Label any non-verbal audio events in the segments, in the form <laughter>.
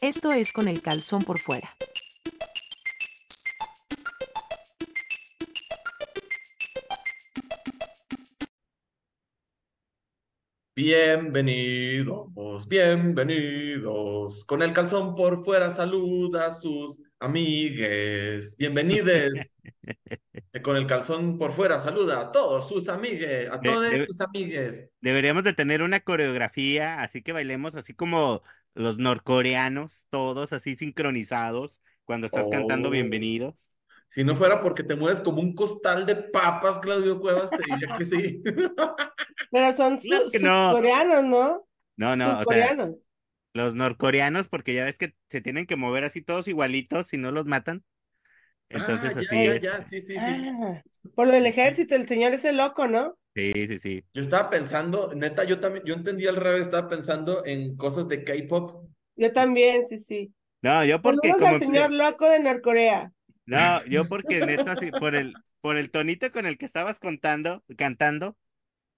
Esto es con el calzón por fuera. Bienvenidos, bienvenidos. Con el calzón por fuera saluda a sus amigues. Bienvenides. <laughs> Con el calzón por fuera saluda a todos sus amigues, a De- todos de- sus amigues. Deberíamos de tener una coreografía, así que bailemos así como los norcoreanos, todos así sincronizados, cuando estás cantando Oh. bienvenidos. Si no fuera porque te mueves como un costal de papas, Claudio Cuevas, te diría que sí. <laughs> Pero son su- que no. coreanos, ¿no? No, no, o sea, los norcoreanos, porque ya ves que se tienen que mover así todos igualitos si no los matan. Entonces Ah, así ya, es. ya, sí, sí, sí. Ah, por lo del ejército, el señor ese loco, ¿no? Sí, sí, sí. Yo estaba pensando, neta, yo también, yo entendí al revés, estaba pensando en cosas de K-pop. Yo también, sí, sí. No, yo porque Saludos como al que- señor loco de Norcorea. No, yo <laughs> porque neta así por el por el tonito con el que estabas contando, cantando,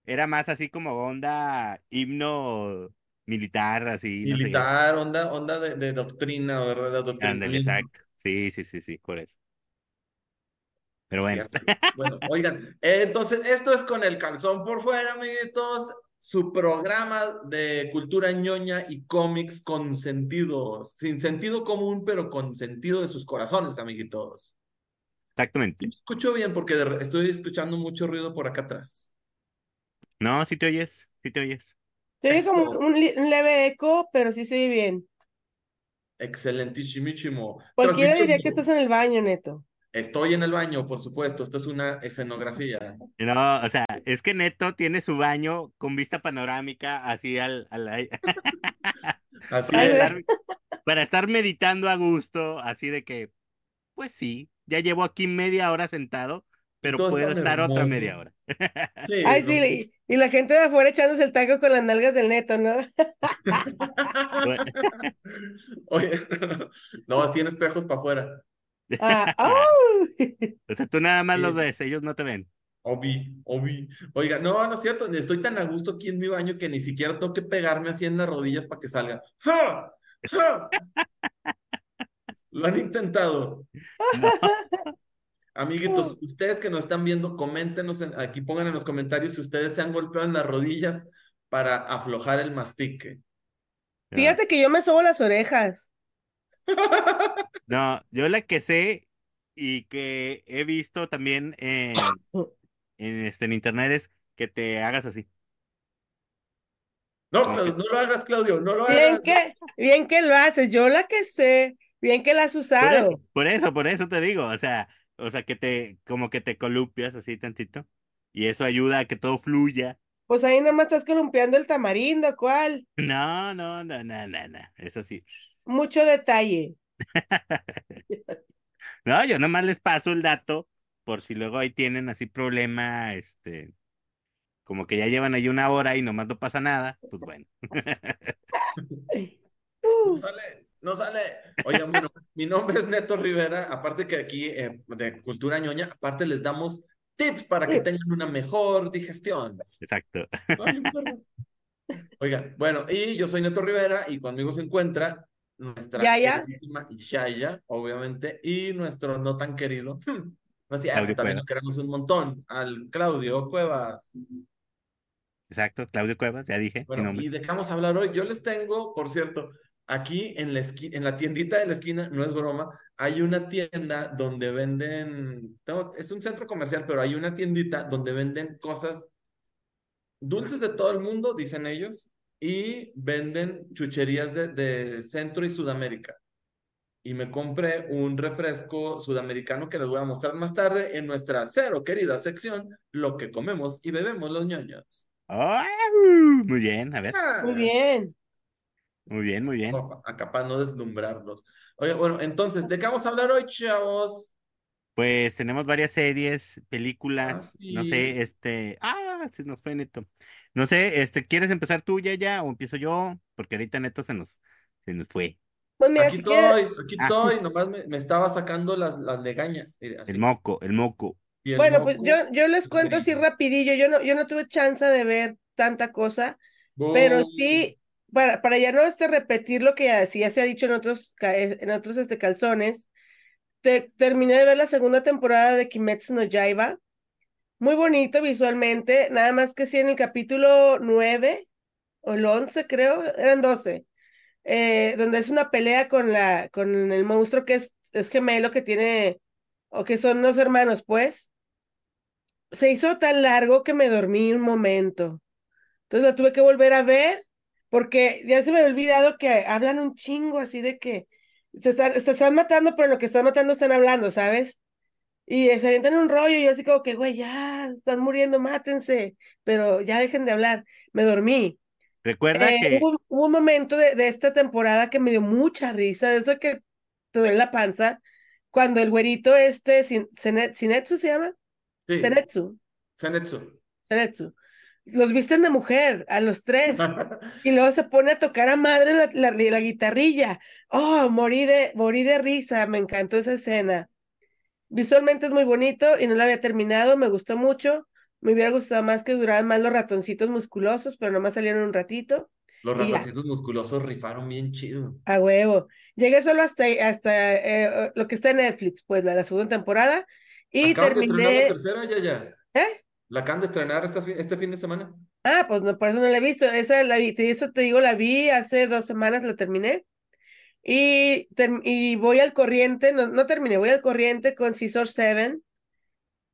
era más así como onda himno militar, así, no sé. Militar, onda, onda de, de doctrina, ¿verdad? Ándale, exacto. Sí, sí, sí, sí, por eso. Pero bueno, Cierto. Bueno, oigan, entonces esto es con el calzón por fuera, amiguitos. Su programa de cultura ñoña y cómics con sentido, sin sentido común, pero con sentido de sus corazones, amiguitos. exactamente. Me escucho bien porque estoy escuchando mucho ruido por acá atrás. No, sí te oyes, sí te oyes. Se oye como un, un leve eco, pero sí se oye bien. Excelentísimo. Cualquiera diría que estás en el baño, Neto. Estoy en el baño, por supuesto. Esto es una escenografía. No, o sea, es que Neto tiene su baño con vista panorámica así al, al <laughs> Así para es. estar, para estar meditando a gusto, así de que, pues sí, ya llevo aquí media hora sentado, pero Todo puedo estar otra media hora. Sí, <laughs> Ay, no, sí, y, y la gente de afuera echándose el taco con las nalgas del Neto, ¿no? <laughs> Bueno, Oye, no, tiene espejos para afuera. Ah, <laughs> ¡oh! O sea, tú nada más Sí. los ves, ellos no te ven. Obi, obi. Oiga, no, no es cierto. Estoy tan a gusto aquí en mi baño que ni siquiera tengo que pegarme así en las rodillas para que salga. ¡Ja! ¡Ja! Lo han intentado. No. <laughs> Amiguitos, ustedes que nos están viendo, coméntenos en- aquí, pongan en los comentarios si ustedes se han golpeado en las rodillas para aflojar el mastique. Fíjate que yo me sobo las orejas. No, yo la que sé y que he visto también en, en, este, en internet es que te hagas así. No, Claudio, no lo hagas, Claudio, no lo Bien hagas. que, bien que lo haces, yo la que sé, bien que la has Por usado. eso, por eso, por eso te digo, o sea, o sea, que te, como que te columpias así tantito y eso ayuda a que todo fluya. Pues ahí nomás estás columpiando el tamarindo, ¿cuál? No, no, no, no, no, no, eso sí. Mucho detalle. <laughs> No, yo nomás les paso el dato por si luego ahí tienen así problema, este, como que ya llevan ahí una hora y nomás no pasa nada, pues bueno. <laughs> No sale, no sale. Oigan, bueno, mi nombre es Neto Rivera, aparte que aquí eh, de Cultura Ñoña, aparte les damos tips para que tengan una mejor digestión. Exacto. Ay. Oigan, bueno, y yo soy Neto Rivera y conmigo se encuentra nuestra Yaya. Yaya, obviamente, y nuestro no tan querido, <laughs> Claudio también Cuevas. lo queremos un montón, al Claudio Cuevas. Exacto, Claudio Cuevas, ya dije Bueno. ¿y de qué vamos a hablar hoy? Yo les tengo, por cierto, aquí en la esqui- en la tiendita de la esquina, no es broma, hay una tienda donde venden, tengo- es un centro comercial, pero hay una tiendita donde venden cosas dulces de todo el mundo, dicen ellos, y venden chucherías de, de Centro y Sudamérica. Y me compré un refresco sudamericano que les voy a mostrar más tarde en nuestra cero querida sección, lo que comemos y bebemos los ñoños. ¡Ah! muy bien, a ver, muy bien. muy bien, muy bien. Oh, acá para no deslumbrarlos. Oye, bueno, entonces, ¿de qué vamos a hablar hoy, chavos? Pues tenemos varias series, películas, Ah, no sí. sé, este, ah, se nos fue Neto. No sé, este, ¿quieres empezar tú ya ya o empiezo yo? Porque ahorita Neto se nos, se nos fue. Pues mira, Aquí si quieres, estoy, aquí Ah. estoy, nomás me, me estaba sacando las, las legañas. así. El moco, el moco. El bueno, pues yo, yo les cuento así rapidillo, yo no, yo no tuve chance de ver tanta cosa, pero sí, para, para ya no este, repetir lo que ya, ya se ha dicho en otros, ca- en otros este, calzones, te, terminé de ver la segunda temporada de Kimetsu no Yaiba. Muy bonito visualmente, nada más que sí en el capítulo 9 o el 11 creo, eran 12, eh, donde es una pelea con, la, con el monstruo que es, es gemelo que tiene, o que son dos hermanos, pues. Se hizo tan largo que me dormí un momento. Entonces lo tuve que volver a ver porque ya se me había olvidado que hablan un chingo así de que se están, se están matando, pero lo que están matando están hablando, ¿sabes? Y se avientan un rollo y yo así como que, güey, ya, están muriendo, mátense, pero ya dejen de hablar. Me dormí. Recuerda Eh, que hubo, hubo un momento de, de esta temporada que me dio mucha risa, de eso que te duele la panza, cuando el güerito este, Sin- Sinetsu se llama, Sí, Senetsu, Zenitsu. Senetsu, los visten de mujer a los tres. <laughs> Y luego se pone a tocar a madre la, la, la guitarrilla. Oh, morí de, morí de risa, me encantó esa escena. Visualmente es muy bonito y no la había terminado, me gustó mucho. Me hubiera gustado más que duraran más los ratoncitos musculosos, pero nomás salieron un ratito. Los ya. ratoncitos musculosos rifaron bien chido. A huevo. Llegué solo hasta, hasta eh, lo que está en Netflix, pues la, la segunda temporada. Y de estrenar la terminé. tercera, ya, ya. ¿Eh? La acaban de estrenar esta este fin de semana. Ah, pues no, por eso no la he visto. Esa la vi, te- esa te digo, la vi hace dos semanas, la terminé. Y, y voy al corriente, no, no terminé, voy al corriente con Scissor 7,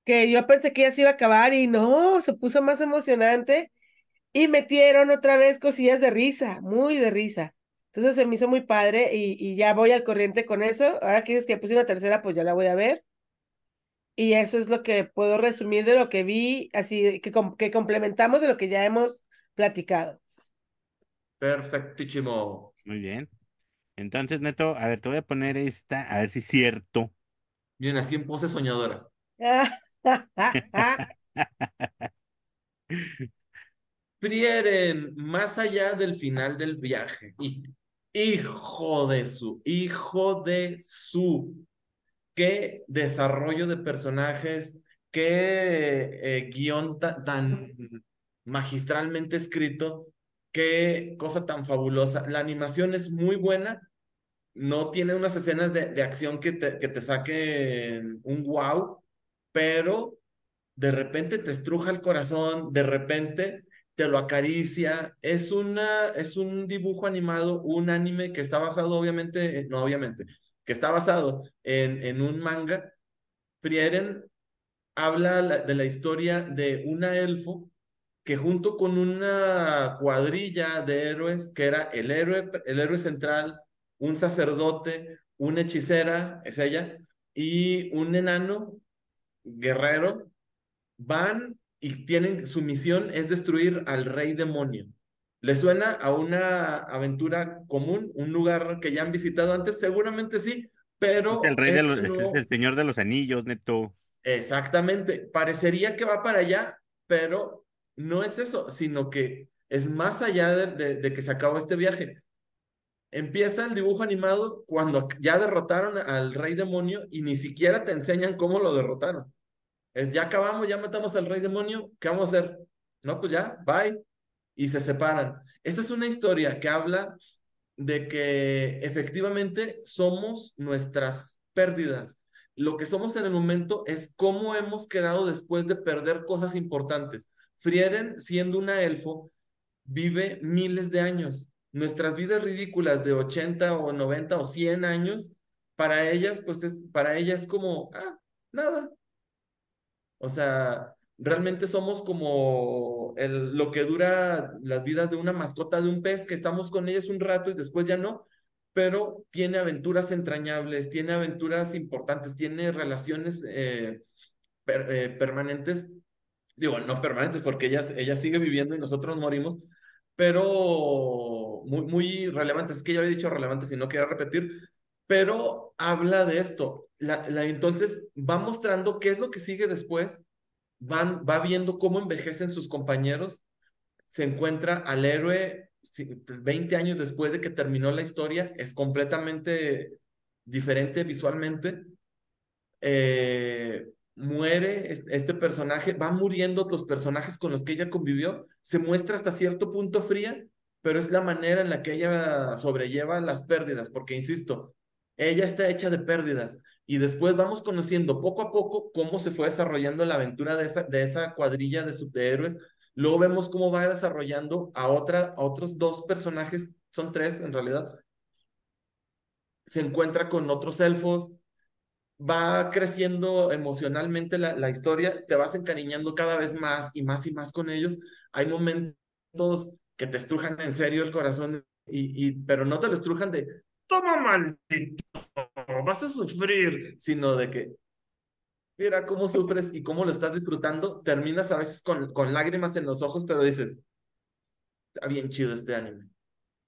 que yo pensé que ya se iba a acabar y no, se puso más emocionante y metieron otra vez cosillas de risa, muy de risa. Entonces se me hizo muy padre y, y ya voy al corriente con eso. Ahora que dices que puse una tercera, pues ya la voy a ver. Y eso es lo que puedo resumir de lo que vi, así que, com- que complementamos de lo que ya hemos platicado. Perfectísimo. Muy bien. Entonces, Neto, a ver, te voy a poner esta, a ver si es cierto. Bien, así en pose soñadora. <laughs> <laughs> Frieren, más allá del final del viaje. Y, hijo de su, hijo de su. Qué desarrollo de personajes, qué eh, guion ta- tan magistralmente escrito, qué cosa tan fabulosa. La animación es muy buena, no tiene unas escenas de, de acción que te, que te saquen un wow, pero de repente te estruja el corazón, de repente te lo acaricia. Es una, es un dibujo animado, un anime que está basado obviamente, eh, no obviamente, que está basado en, en un manga. Frieren habla la- de la historia de una elfo que junto con una cuadrilla de héroes, que era el héroe, el héroe central, un sacerdote, una hechicera, es ella, y un enano guerrero, van y tienen, su misión es destruir al rey demonio. ¿Le suena a una aventura común, un lugar que ya han visitado antes? Seguramente sí, pero el rey de los, es el señor de los anillos, Neto. Exactamente, parecería que va para allá, pero no es eso, sino que es más allá de, que se acabó este viaje. Empieza el dibujo animado cuando ya derrotaron al rey demonio y ni siquiera te enseñan cómo lo derrotaron. Es ya acabamos, ya matamos al rey demonio, ¿qué vamos a hacer? No, pues ya, bye. Y se separan. Esta es una historia que habla de que efectivamente somos nuestras pérdidas. Lo que somos en el momento es cómo hemos quedado después de perder cosas importantes. Frieren, siendo una elfo, vive miles de años. Nuestras vidas ridículas de 80 o 90 o 100 años, para ellas, pues es, para ella es como, ah, nada. O sea, realmente somos como lo que dura las vidas de una mascota de un pez, que estamos con ellos un rato y después ya no, pero tiene aventuras entrañables, tiene aventuras importantes, tiene relaciones eh, eh, permanentes, digo, no permanentes porque ella, ella sigue viviendo y nosotros morimos, pero muy, muy relevantes, es que ya había dicho relevantes y no quiero repetir, pero habla de esto. La, la, entonces va mostrando qué es lo que sigue después, van, va viendo cómo envejecen sus compañeros, se encuentra al héroe sí, 20 años después de que terminó la historia, es completamente diferente visualmente. Eh, muere este personaje, va muriendo los personajes con los que ella convivió, se muestra hasta cierto punto fría pero es la manera en la que ella sobrelleva las pérdidas, porque insisto, ella está hecha de pérdidas y después vamos conociendo poco a poco cómo se fue desarrollando la aventura de esa, de esa cuadrilla de superhéroes. Luego vemos cómo va desarrollando a, otra, a otros dos personajes, son tres en realidad. Se encuentra con otros elfos, va creciendo emocionalmente la, la historia, te vas encariñando cada vez más y más y más con ellos. Hay momentos que te estrujan en serio el corazón, y, y, pero no te lo estrujan de, toma maldito, vas a sufrir, sino de que, mira cómo sufres y cómo lo estás disfrutando, terminas a veces con, con lágrimas en los ojos, pero dices, está bien chido este anime,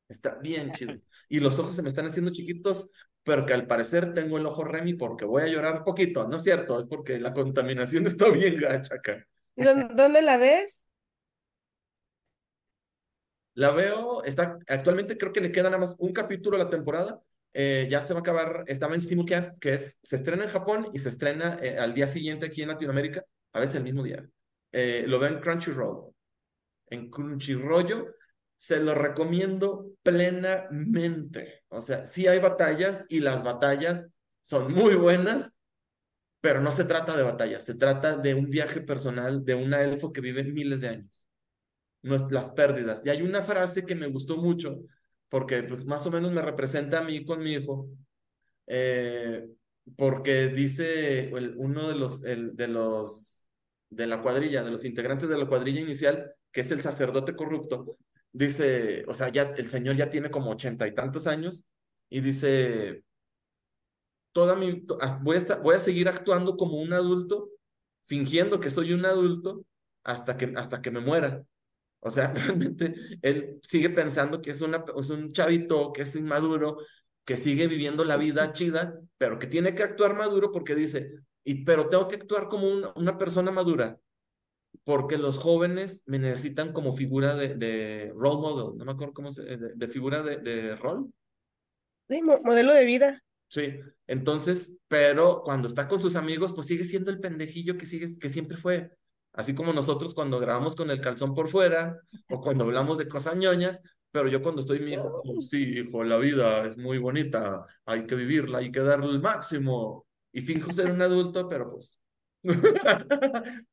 está bien chido. Y los ojos se me están haciendo chiquitos, pero que al parecer tengo el ojo Remy porque voy a llorar poquito, no es cierto, es porque la contaminación <laughs> está bien gacha acá. ¿Dónde la ves? La veo, está, actualmente creo que le queda nada más un capítulo a la temporada. Eh, ya se va a acabar, estaba en Simulcast, que es, se estrena en Japón y se estrena eh, al día siguiente aquí en Latinoamérica, a veces el mismo día. Eh, lo veo en Crunchyroll. En Crunchyroll se lo recomiendo plenamente. O sea, sí hay batallas y las batallas son muy buenas, pero no se trata de batallas, se trata de un viaje personal de una elfo que vive miles de años las pérdidas. Y hay una frase que me gustó mucho, porque pues más o menos me representa a mí con mi hijo, eh, porque dice uno de los, de los, de la cuadrilla, de los integrantes de la cuadrilla inicial, que es el sacerdote corrupto, dice, o sea, ya el señor ya tiene como ochenta y tantos años, y dice, toda mi, voy a, voy a seguir actuando como un adulto, fingiendo que soy un adulto, hasta que, hasta que me muera. O sea, <laughs> realmente él sigue pensando que es, una, es un chavito, que es inmaduro, que sigue viviendo la vida chida, pero que tiene que actuar maduro porque dice, y, pero tengo que actuar como una persona madura, porque los jóvenes me necesitan como figura de, de role model, no me acuerdo cómo se, de, de figura de, de rol. Sí, modelo de vida. Sí, entonces, pero cuando está con sus amigos, pues sigue siendo el pendejillo que, sigue, que siempre fue. Así como nosotros cuando grabamos con el calzón por fuera o cuando hablamos de cosas ñoñas, pero yo cuando estoy mi hijo, como, sí, hijo, la vida es muy bonita, hay que vivirla, hay que darle el máximo. Y finjo ser un adulto, pero pues... <laughs>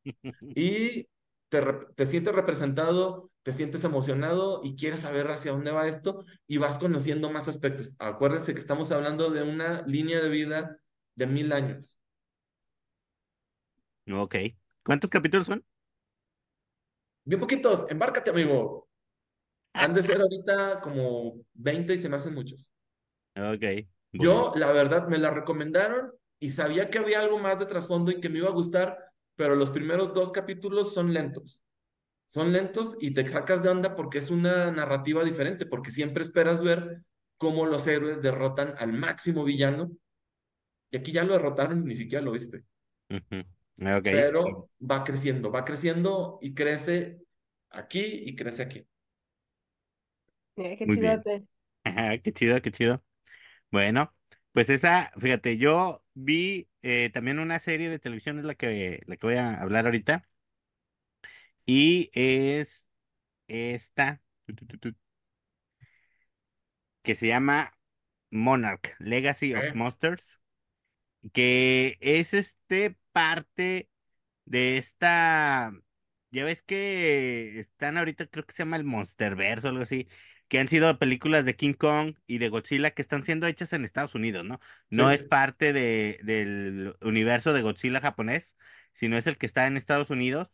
y te, te sientes representado, te sientes emocionado y quieres saber hacia dónde va esto y vas conociendo más aspectos. Acuérdense que estamos hablando de una línea de vida de mil años. Ok. ¿Cuántos capítulos son? Bien poquitos, embárcate, amigo. Han de ser ahorita como 20 y se me hacen muchos. Ok. Yo, la verdad, me la recomendaron y sabía que había algo más de trasfondo y que me iba a gustar, pero los primeros dos capítulos son lentos. Son lentos y te sacas de onda porque es una narrativa diferente, porque siempre esperas ver cómo los héroes derrotan al máximo villano. Y aquí ya lo derrotaron y ni siquiera lo viste. Okay. Pero va creciendo, va creciendo y crece aquí y crece aquí. Eh, <laughs> qué chido, qué chido. Bueno, pues esa, fíjate, yo vi eh, también una serie de televisión, es la que, la que voy a hablar ahorita. Y es esta, que se llama Monarch, Legacy of. Monsters, que es este parte de esta, ya ves que están ahorita, creo que se llama el Monsterverse o algo así, que han sido películas de King Kong y de Godzilla que están siendo hechas en Estados Unidos, ¿no? No Sí. es parte de, del universo de Godzilla japonés, sino es el que está en Estados Unidos.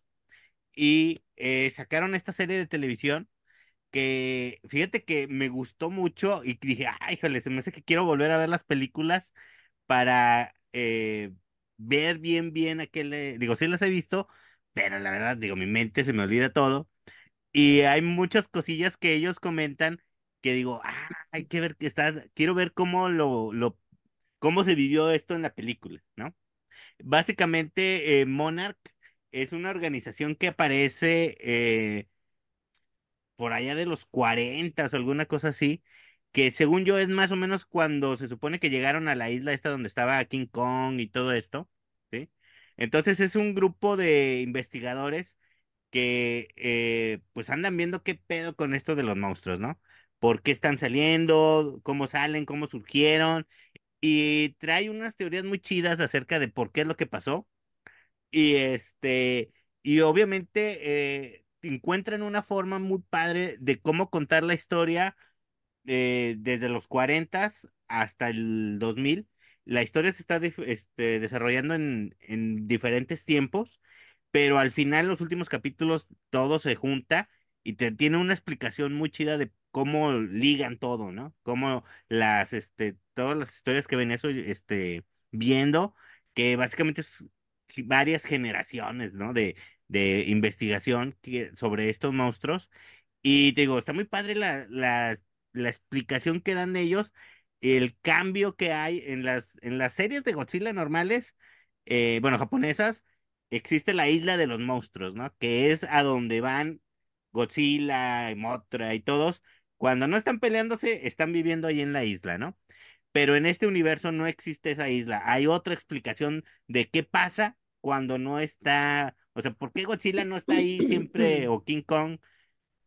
Y eh, sacaron esta serie de televisión que, fíjate que me gustó mucho y dije, ay, híjole, se me hace que quiero volver a ver las películas para eh, ver bien, bien aquel, digo, sí las he visto, pero la verdad, digo, mi mente se me olvida todo. Y hay muchas cosillas que ellos comentan que digo, ah, hay que ver que está, quiero ver cómo lo, lo, cómo se vivió esto en la película, ¿no? Básicamente, eh, Monarch es una organización que aparece eh, por allá de los 40 o alguna cosa así, que según yo es más o menos cuando se supone que llegaron a la isla esta donde estaba King Kong y todo esto, ¿sí? Entonces es un grupo de investigadores que eh, pues andan viendo qué pedo con esto de los monstruos, ¿no? ¿Por qué están saliendo? ¿Cómo salen? ¿Cómo surgieron? Y trae unas teorías muy chidas acerca de por qué es lo que pasó. Y este, y obviamente eh, encuentran una forma muy padre de cómo contar la historia eh, desde los 40 hasta el 2000. La historia se está este, desarrollando en, en diferentes tiempos, pero al final, los últimos capítulos, todo se junta y te tiene una explicación muy chida de cómo ligan todo, ¿no? Cómo las, este, todas las historias que ven eso, este, viendo, que básicamente es varias generaciones, ¿no? De, de investigación que- sobre estos monstruos. Y te digo, está muy padre la, la, la explicación que dan ellos, el cambio que hay en las, en las series de Godzilla normales, eh, bueno, japonesas, existe la isla de los monstruos, ¿no? Que es a donde van Godzilla, y Mothra y todos. Cuando no están peleándose, están viviendo ahí en la isla, ¿no? Pero en este universo no existe esa isla. Hay otra explicación de qué pasa cuando no está, o sea, ¿por qué Godzilla no está ahí siempre <clears throat> o King Kong?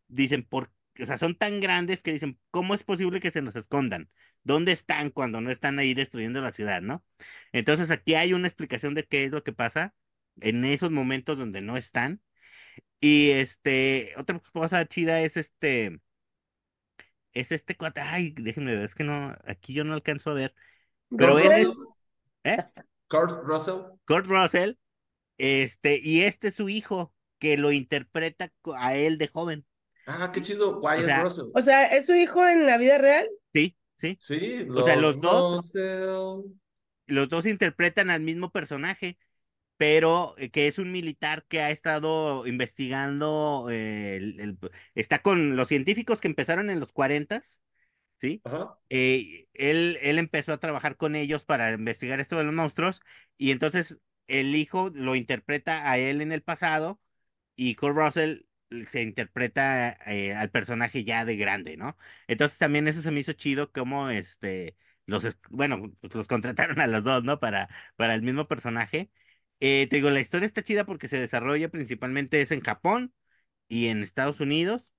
Dicen, por, o sea, son tan grandes que dicen, ¿cómo es posible que se nos escondan? ¿Dónde están cuando no están ahí destruyendo la ciudad, no? Entonces aquí hay una explicación de qué es lo que pasa en esos momentos donde no están. Y este, otra cosa chida es este, es este cuate, ay, déjenme ver, es que no, aquí yo no alcanzo a ver, pero él es, ¿eh? Kurt Russell. Kurt Russell, este, y este es su hijo, que lo interpreta a él de joven. Ah, qué chido. Wyatt sea, Russell. o sea, ¿es su hijo en la vida real? Sí, sí. Sí, o sea, los dos- Russell. Los dos interpretan al mismo personaje, pero eh, que es un militar que ha estado investigando, eh, el- el- está con los científicos que empezaron en los 40, ¿sí? Ajá. eh, él, él empezó a trabajar con ellos para investigar esto de los monstruos y entonces el hijo lo interpreta a él en el pasado y Kurt Russell se interpreta eh, al personaje ya de grande, ¿no? Entonces también eso se me hizo chido como este, los, bueno, pues los contrataron a los dos, ¿no? Para, para el mismo personaje. Eh, te digo, la historia está chida porque se desarrolla principalmente es en Japón y en Estados Unidos.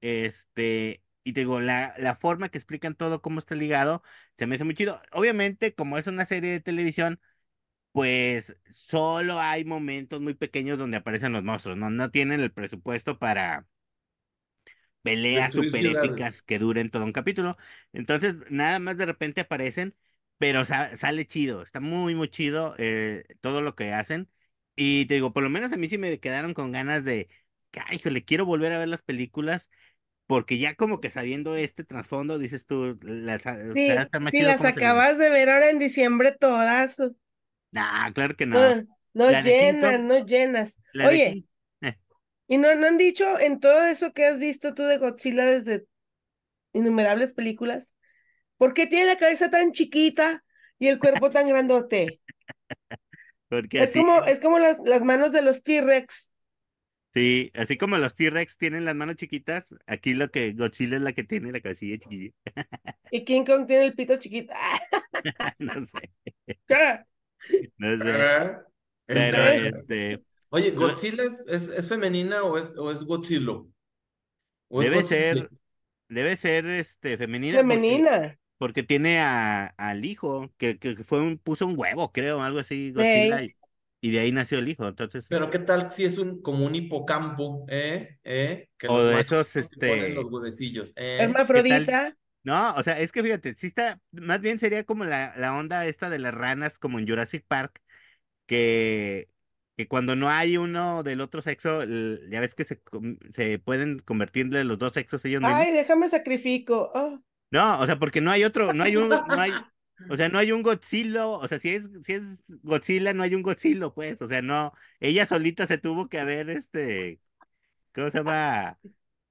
Este, y te digo, la, la forma que explican todo, cómo está ligado, se me hace muy chido. Obviamente, como es una serie de televisión, pues solo hay momentos muy pequeños donde aparecen los monstruos, ¿no? No tienen el presupuesto para peleas super épicas que duren todo un capítulo. Entonces, nada más de repente aparecen, pero sa- sale chido, está muy, muy chido eh, todo lo que hacen. Y te digo, por lo menos a mí sí me quedaron con ganas de, ay, híjole, quiero volver a ver las películas porque ya como que sabiendo este trasfondo, dices tú, la, sa- o Sí, sea, está más sí, chido las le- acabas de ver ahora en diciembre todas. Nah, claro que no. No, King llenas, no llenas. Oye, eh, ¿y no, no han dicho en todo eso que has visto tú de Godzilla desde innumerables películas? ¿Por qué tiene la cabeza tan chiquita y el cuerpo tan grandote? <laughs> porque Es así, como, es como las, las manos de los T-Rex. sí, así como los T-Rex tienen las manos chiquitas, aquí lo que Godzilla es la que tiene la cabecilla chiquilla. <laughs> Y King Kong tiene el pito chiquito. <laughs> No sé, ¿qué? no sé. Pero este, Oye, ¿Godzilla es, es, es femenina o es, o es Godzilla? ¿O es debe Godzilla? ser, debe ser este femenina porque, Femenina. Porque tiene a, al hijo, que, que fue un, puso un huevo, creo, algo así, Godzilla, y, y de ahí nació el hijo. Entonces, Pero ¿qué tal si es un como un hipocampo, eh? ¿Eh? Que O los de machos esos, este, los huevecillos, eh? Hermafrodita. No, o sea, es que fíjate, sí está, más bien sería como la, la onda esta de las ranas, como en Jurassic Park, que, que cuando no hay uno del otro sexo, ya ves que se, se pueden convertir de los dos sexos ellos mismos. Ay, déjame sacrifico. Oh, No, o sea, porque no hay otro, no hay un, no hay, o sea, no hay un Godzilla, o sea, si es, si es Godzilla, no hay un Godzilla, pues, o sea, no, ella solita se tuvo que haber, este, ¿cómo se llama?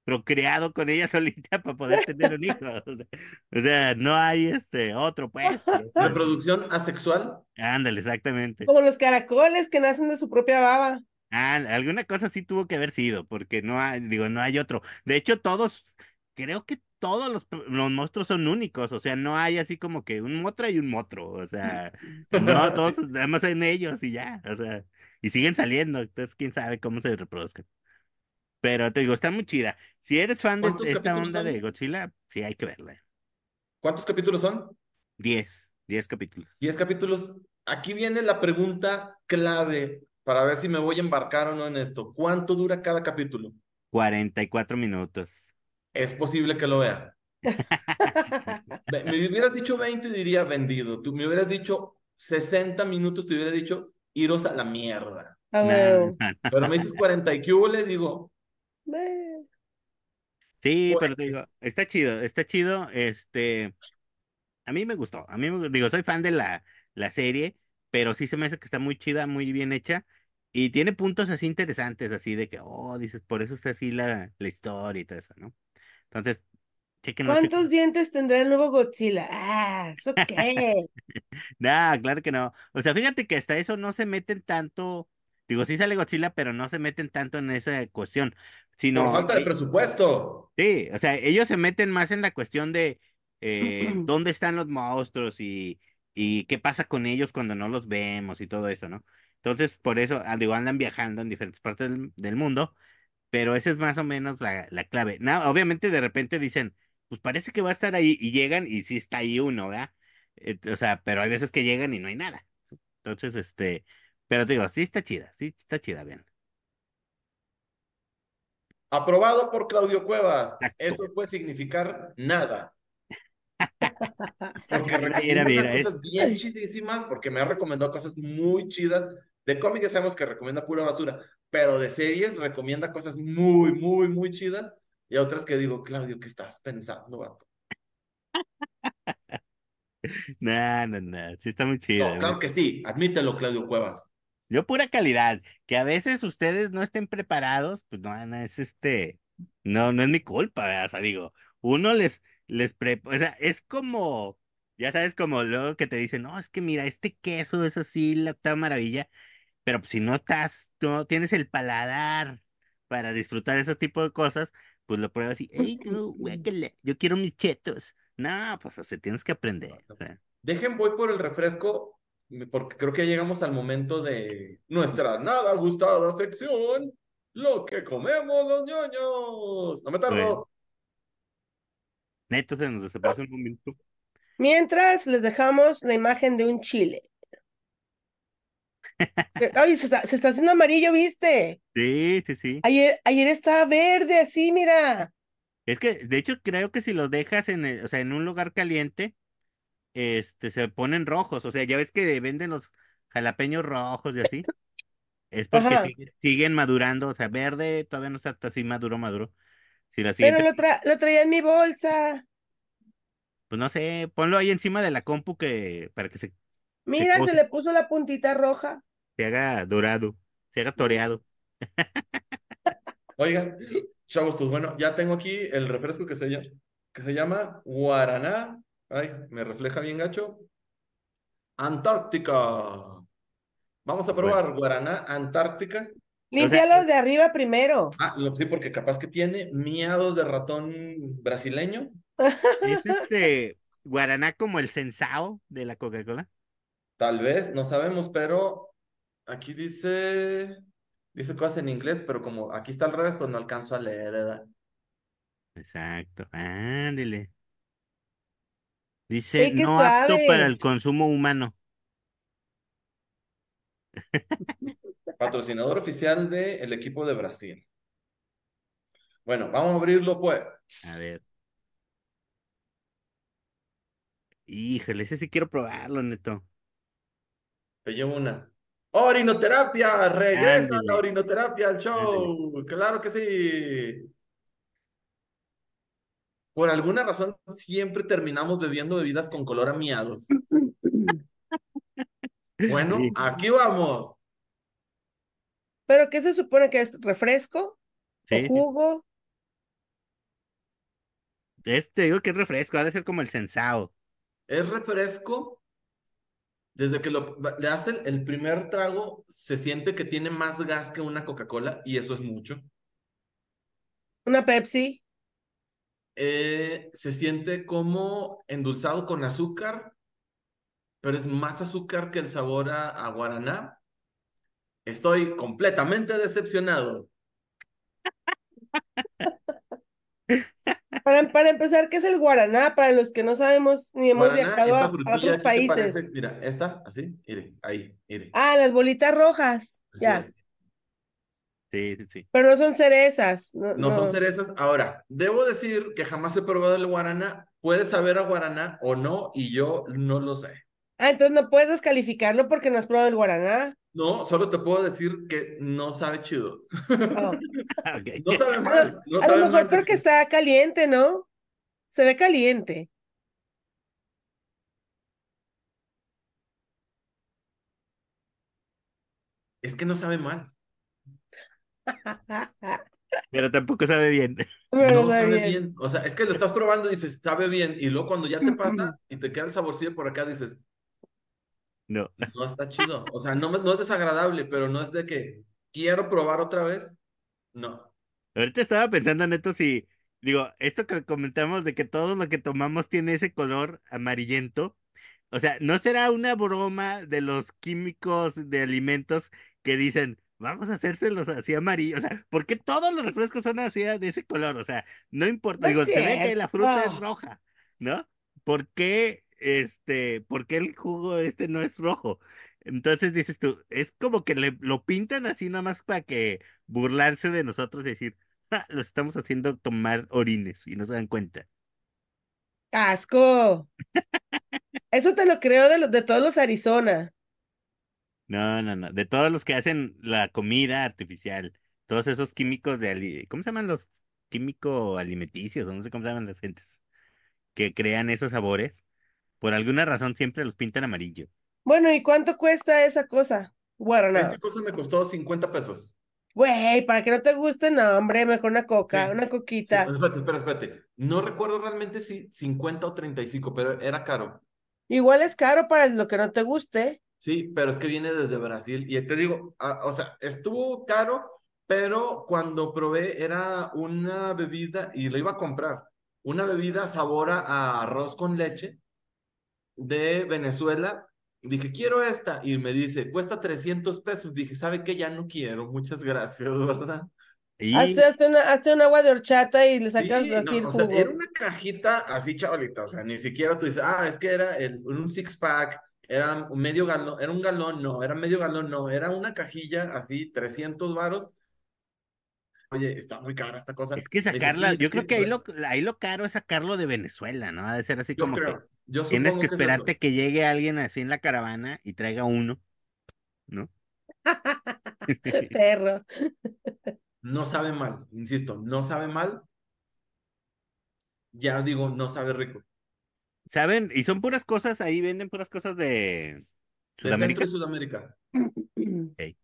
procreado con ella <laughs> solita para poder tener un hijo. O sea, o sea, no hay este otro, pues. ¿Reproducción <laughs> asexual? Ándale, exactamente. como los caracoles que nacen de su propia baba. Ah, alguna cosa sí tuvo que haber sido, porque no hay, digo, no hay otro. De hecho, todos, creo que todos los, los monstruos son únicos, o sea, no hay así como que un motra y un motro, o sea, <laughs> no, todos, nada más en ellos y ya, o sea, y siguen saliendo, entonces quién sabe cómo se reproduzcan. Pero te digo, está muy chida. Si eres fan de ¿Cuántos esta onda son? de Godzilla, sí hay que verla. ¿Cuántos capítulos son? 10, 10 capítulos. 10 capítulos. Aquí viene la pregunta clave para ver si me voy a embarcar o no en esto. ¿Cuánto dura cada capítulo? 44 minutos. Es posible que lo vea. Ve- Me hubieras dicho 20, diría vendido. Tú me hubieras dicho 60 minutos, te hubiera dicho iros a la mierda. A No. Pero me dices 40 y le digo, Sí, Pues- pero te digo, está chido, está chido. Este, a mí me gustó. A mí, me- digo, soy fan de la, la serie, pero sí se me hace que está muy chida, muy bien hecha. Y tiene puntos así interesantes, así de que, oh, dices, por eso está así la, la historia y todo eso, ¿no? Entonces, chequenlo. ¿Cuántos dientes tendrá el nuevo Godzilla? Ah, ¿eso <laughs> qué? No, claro que no. O sea, fíjate que hasta eso no se meten tanto. Digo, sí sale Godzilla, pero no se meten tanto en esa cuestión. Sino, por falta de eh, presupuesto. Sí, o sea, ellos se meten más en la cuestión de eh, <clears throat> dónde están los monstruos y, y qué pasa con ellos cuando no los vemos y todo eso, ¿no? Entonces, por eso, ah, digo, andan viajando en diferentes partes del, del mundo, pero esa es más o menos la, la clave. No, obviamente de repente dicen, pues parece que va a estar ahí y llegan y sí está ahí uno, ¿verdad? Eh, o sea, pero hay veces que llegan y no hay nada. Entonces, este, pero te digo, sí está chida, sí está chida, bien. Aprobado por Claudio Cuevas. Exacto. Eso puede significar nada. <laughs> Porque Mira, mira, es- cosas bien chidísimas, porque me ha recomendado cosas muy chidas. De cómics sabemos que recomienda pura basura, pero de series recomienda cosas muy, muy, muy chidas. Y otras que digo, Claudio, ¿qué estás pensando, vato? <laughs> No, no, no, sí está muy chida. No, muy claro que sí, admítelo, Claudio Cuevas. Yo pura calidad, que a veces ustedes no estén preparados, pues no, no es este, no, no es mi culpa, ¿verdad? o sea, digo, uno les, les pre, o sea, es como, ya sabes, como luego que te dicen, no, es que mira, este queso es así, la octava maravilla, pero pues si no estás, no tienes el paladar para disfrutar ese tipo de cosas, pues lo pruebas y, ¡ay, no! Yo quiero mis chetos. No, pues o sea, tienes que aprender. Dejen, voy por el refresco, porque creo que ya llegamos al momento de nuestra nada gustada sección, lo que comemos los ñoños. No me tardo. Bueno. Neto, se nos desaparece un momento. Mientras les dejamos la imagen de un chile. Ay, se está, se está haciendo amarillo, ¿viste? Sí, sí, sí. Ayer, ayer estaba verde, así, mira. Es que, de hecho, creo que si los dejas en, el- o sea, en un lugar caliente, este, se ponen rojos. O sea, ya ves que venden los jalapeños rojos y así. Es porque siguen madurando. O sea, verde todavía no está así maduro, maduro. Si la Pero lo, tra- lo traía en mi bolsa. pues no sé, ponlo ahí encima de la compu que, para que se, Mira, se le puso la puntita roja. Se haga dorado, se haga toreado. Oigan, chavos, pues bueno, ya tengo aquí el refresco que se llama, que se llama Guaraná. Ay, me refleja bien gacho. Antártica. Vamos a probar Guaraná Antártica. Límpialo de arriba primero. Ah, lo- sí, porque capaz que tiene miados de ratón brasileño. <laughs> Es <laughs> este guaraná como el sensao de la Coca-Cola. Tal vez, no sabemos, pero aquí dice, dice cosas en inglés, pero como aquí está al revés, pues no alcanzo a leer, ¿verdad? Exacto, ándele. Dice, ¡Ey, qué no apto para el consumo humano. Patrocinador oficial del equipo de Brasil. Bueno, vamos a abrirlo pues. A ver. Híjole, ese sí quiero probarlo, neto. Te llevo una. Orinoterapia, regresa la orinoterapia al show. Claro que sí. Por alguna razón siempre terminamos bebiendo bebidas con color a miados. <laughs> Bueno, Sí. aquí vamos. ¿Pero qué se supone que es? ¿Refresco? Sí, ¿O jugo? Este digo que es refresco, ha de ser como el sensao. Es refresco. Desde que lo, le hacen el primer trago, se siente que tiene más gas que una Coca-Cola y eso es mucho. ¿Una Pepsi? Eh, se siente como endulzado con azúcar, pero es más azúcar que el sabor a, a guaraná. Estoy completamente decepcionado. <laughs> Para, para empezar, ¿qué es el guaraná? Para los que no sabemos ni hemos Guaraná, viajado a, otros países. parece- mira, esta, así, mire, ahí, mire. Ah, las bolitas rojas. así Ya. es. Sí, sí, sí. Pero no son cerezas. No, No son no. cerezas. Ahora, debo decir que jamás he probado el guaraná. Puedes saber a guaraná o no, y yo no lo sé. Ah, entonces no puedes descalificarlo porque no has probado el guaraná. No, solo te puedo decir que no sabe chido. Oh. <laughs> No sabe mal. No a sabe lo mejor mal. porque está caliente, ¿no? Se ve caliente. Es que no sabe mal. <laughs> Pero tampoco sabe bien. Pero no sabe bien. bien. O sea, es que lo estás probando y dices, sabe bien. Y luego cuando ya te pasa <laughs> y te queda el saborcillo por acá, dices, No. <laughs> no está chido. O sea, no, es desagradable, pero no es de que quiero probar otra vez. No. Ahorita estaba pensando, Neto, si, digo, esto que comentamos de que todo lo que tomamos tiene ese color amarillento, o sea, ¿no será una broma de los químicos de alimentos que dicen, vamos a hacérselos así amarillos? O sea, ¿por qué todos los refrescos son así de ese color? O sea, no importa, No digo, se ve que la fruta es roja, ¿no? ¿Por qué, este, por qué el jugo este no es rojo? Entonces dices tú, es como que le, lo pintan así nomás para que burlarse de nosotros y decir, "Ja, los estamos haciendo tomar orines y no se dan cuenta. ¡Asco! Eso te lo creo de, los, de todos los Arizona. No, no, no. De todos los que hacen la comida artificial, todos esos químicos de, ali- ¿cómo se llaman los químicos alimenticios? No sé cómo se llaman las gentes que crean esos sabores. Por alguna razón siempre los pintan amarillo. Bueno, ¿y cuánto cuesta esa cosa? Guaraná. Esta cosa me costó 50 pesos. Güey, para que no te guste, no, hombre, mejor una coca, Sí. una Sí, coquita. espérate, espérate, espérate. No recuerdo realmente si 50 o 35, pero era caro. Igual es caro para lo que no te guste. Sí, pero es que viene desde Brasil. Y te digo, ah, o sea, estuvo caro, pero cuando probé era una bebida, y lo iba a comprar, una bebida sabor a- a arroz con leche de Venezuela. Dije, quiero esta. Y me dice, cuesta 300 pesos. Dije, ¿sabe qué? Ya no quiero. Muchas gracias, <laughs> ¿verdad? Y Hazte, hazte una, hazte un agua de horchata y le sacas Sí, así no, el o sea, jugo. era una cajita así chavalita, o sea, ni siquiera tú dices, ah, es que era el, un six pack, era un medio galón, era un galón, no, era medio galón, no, era una cajilla así, 300 varos. Oye, está muy cara esta cosa. es que Me dice, sacarla, "Sí, yo creo que ahí bueno". lo, ahí lo caro es sacarlo de Venezuela, ¿no? Ha de ser así Yo como que creo, yo tienes que es esperarte que llegue alguien así en la caravana y traiga uno, ¿no? <laughs> Perro. <laughs> No sabe mal, insisto, no sabe mal. Ya digo, no sabe rico. ¿Saben? Y son puras cosas, ahí venden puras cosas de De Sudamérica. Centro y Sudamérica. <clears throat>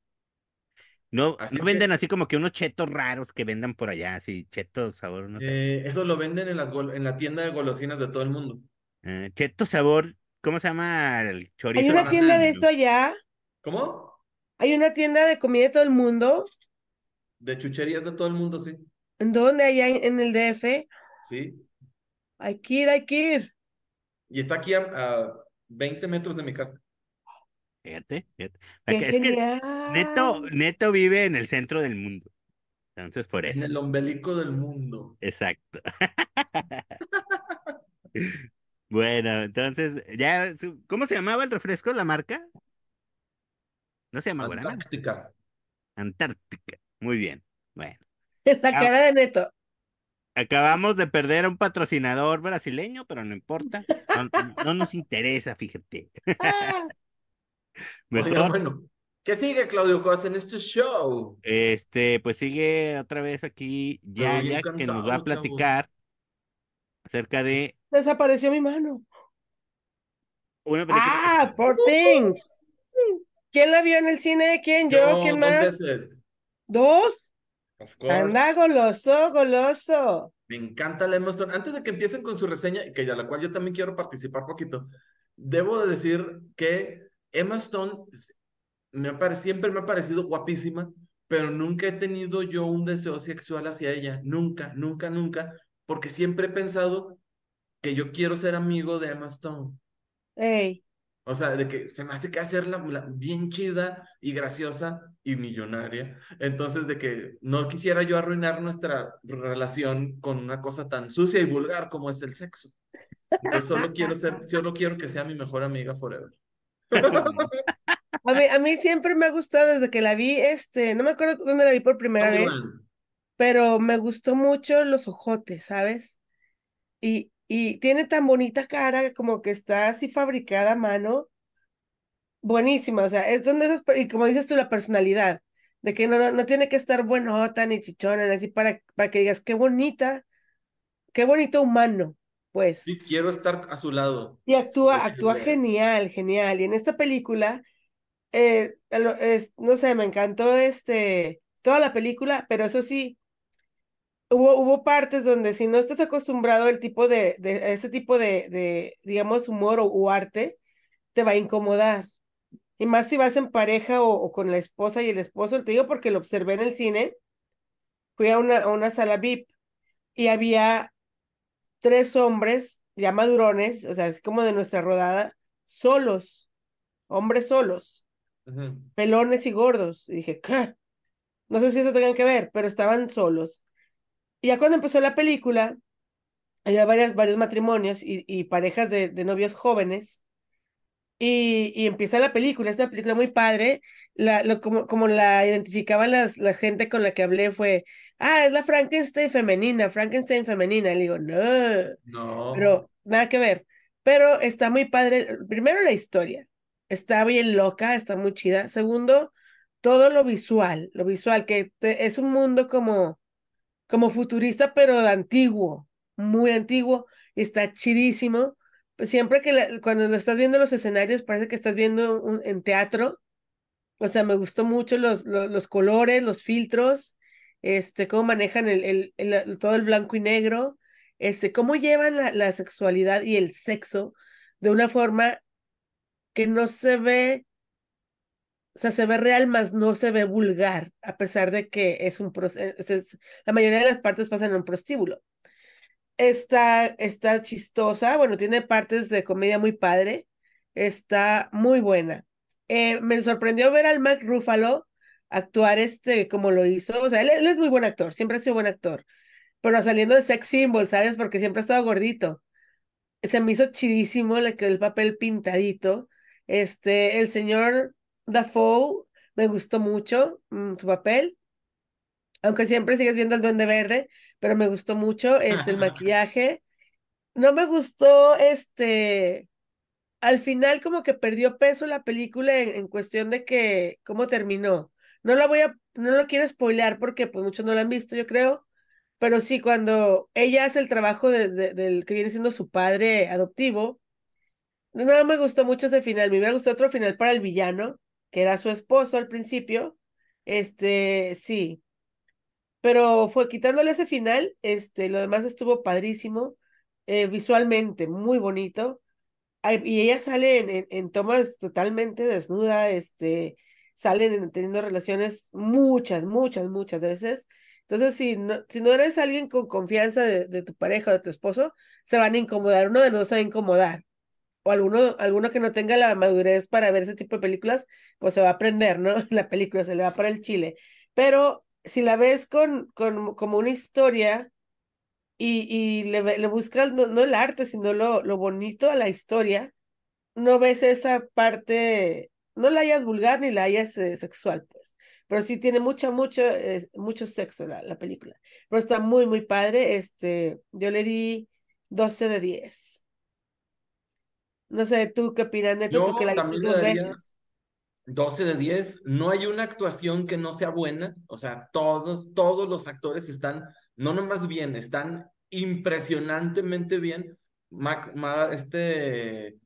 No, Así no venden que- así como que unos chetos raros que vendan por allá, así, chetos sabor, no sé. Eh, eso lo venden en, las gol- en la tienda de golosinas de todo el mundo. Eh, cheto sabor, ¿cómo se llama el Hay chorizo? una tienda de eso allá. ¿Cómo? Hay una tienda de comida de todo el mundo. De chucherías de todo el mundo, sí. ¿En dónde? Allá en, en el DF. Sí. Hay que ir, hay que ir. Y está aquí a, a 20 metros de mi casa. Fíjate, fíjate. ¡Qué Es que! Neto, Neto vive en el centro del mundo. Entonces, por En eso. el ombelico del mundo. Exacto. <laughs> <laughs> Bueno, entonces, ya, ¿cómo se llamaba el refresco, la marca? No se llama Guaraná. Antártica. Antártica. Muy bien. Bueno, <laughs> La cara de Neto. acabamos de perder a un patrocinador brasileño, pero no importa. <laughs> No, no nos interesa, fíjate. Ah, <laughs> Oiga, Mejor, bueno. ¿Qué sigue, Claudio Costa, en este show? este, pues sigue otra vez aquí ya, ya que nos va cansado, a platicar acerca de desapareció mi mano. una Ah, Poor <laughs> Things. ¿Quién la vio en el cine? ¿Quién? ¿Yo? ¿Quién más? veces. ¿Dos? Of course. Anda, goloso, goloso. Me encanta la Emma Stone. Antes de que empiecen con su reseña, que ya la cual yo también quiero participar poquito, debo de decir que Emma Stone me ha siempre me ha parecido guapísima, pero nunca he tenido yo un deseo sexual hacia ella. Nunca, nunca, nunca, porque siempre he pensado que yo quiero ser amigo de Emma Stone. Ey, O sea, de que se me hace que hacerla la- bien chida y graciosa y millonaria. Entonces, de que no quisiera yo arruinar nuestra relación con una cosa tan sucia y vulgar como es el sexo. Entonces, solo quiero ser, solo quiero que sea mi mejor amiga forever. <laughs> A mí, a mí siempre me ha gustado desde que la vi, este, no me acuerdo dónde la vi por primera vez, pero me gustó mucho los ojotes, ¿sabes? Y, y tiene tan bonita cara, como que está así fabricada a mano. Buenísima, o sea, es donde esas, y como dices tú, la personalidad, de que no, no, no tiene que estar buenota ni chichona, ni así para, para que digas, qué bonita, qué bonito humano, pues. Sí, quiero estar a su lado. Y actúa, actúa genial, genial. Y en esta película, eh, es, no sé, me encantó este, toda la película, pero eso sí, hubo, hubo partes donde si no estás acostumbrado al tipo de, de a ese tipo de, de, digamos, humor o, o arte, te va a incomodar. Y más si vas en pareja o, o con la esposa y el esposo, te digo porque lo observé en el cine, fui a una, a una sala VIP y había tres hombres ya madurones, o sea, así como de nuestra rodada, solos, hombres solos, pelones y gordos. Y dije, ¿qué? No sé si eso tengan que ver, pero estaban solos. Y ya cuando empezó la película, había varias, varios matrimonios y, y parejas de, de novios jóvenes. Y, y empieza la película, es una película muy padre. La, lo, como, como la identificaban las, la gente con la que hablé fue, ah, es la Frankenstein femenina, Frankenstein femenina. Le digo, no, No. pero nada que ver. Pero está muy padre. Primero la historia. Está bien loca, está muy chida. Segundo, todo lo visual, lo visual, que te- es un mundo como, como futurista, pero de antiguo, muy antiguo, está chidísimo. Siempre que la- cuando lo estás viendo en los escenarios, parece que estás viendo en teatro. O sea, me gustó mucho los, los, colores, los filtros, este, cómo manejan el- el- todo el blanco y negro, este, cómo llevan la, la sexualidad y el sexo de una forma que no se ve, o sea, se ve real, más no se ve vulgar, a pesar de que es un, pros- es- la mayoría de las partes pasan en un prostíbulo. Está, está chistosa, bueno, tiene partes de comedia muy padre, está muy buena. Eh, me sorprendió ver al Mark Ruffalo actuar este como lo hizo, o sea, él, él es muy buen actor, siempre ha sido buen actor, pero saliendo de sex symbol, ¿sabes? Porque siempre ha estado gordito. Se me hizo chidísimo, le quedó el papel pintadito. Este, el señor Dafoe me gustó mucho mm, su papel, aunque siempre sigues viendo el Duende Verde, pero me gustó mucho este, el <laughs> maquillaje. No me gustó este, al final como que perdió peso la película en, en cuestión de que cómo terminó. No la voy a, no lo quiero spoilear porque pues muchos no la han visto, yo creo, pero sí cuando ella hace el trabajo de- de- del que viene siendo su padre adoptivo, no me gustó mucho ese final, me hubiera gustado otro final para el villano, que era su esposo al principio, este, sí, pero fue quitándole ese final, este, lo demás estuvo padrísimo, eh, visualmente muy bonito. Y ella sale en, en, tomas totalmente desnuda, este, salen en- teniendo relaciones muchas, muchas, muchas veces. Entonces, si no, si no eres alguien con confianza de, de tu pareja o de tu esposo, se van a incomodar, uno de los dos se va a incomodar. O alguno, alguno que no tenga la madurez para ver ese tipo de películas, pues se va a aprender, ¿no? <laughs> La película se le va para el chile. Pero si la ves con, con como una historia y, y le, le buscas no, no el arte, sino lo, lo bonito a la historia, no ves esa parte, no la hayas vulgar ni la hayas eh, sexual, pues. Pero sí tiene mucha, mucho, eh, mucho sexo la, la película. Pero está muy, muy padre. Este, yo le di 12 de 10. No sé, tú qué opinas, Neto, Yo que la también le dos daría veces. 12 de 10. No hay una actuación que no sea buena. O sea, todos, todos los actores están, no nomás bien, están impresionantemente bien. Mac- Ma- este,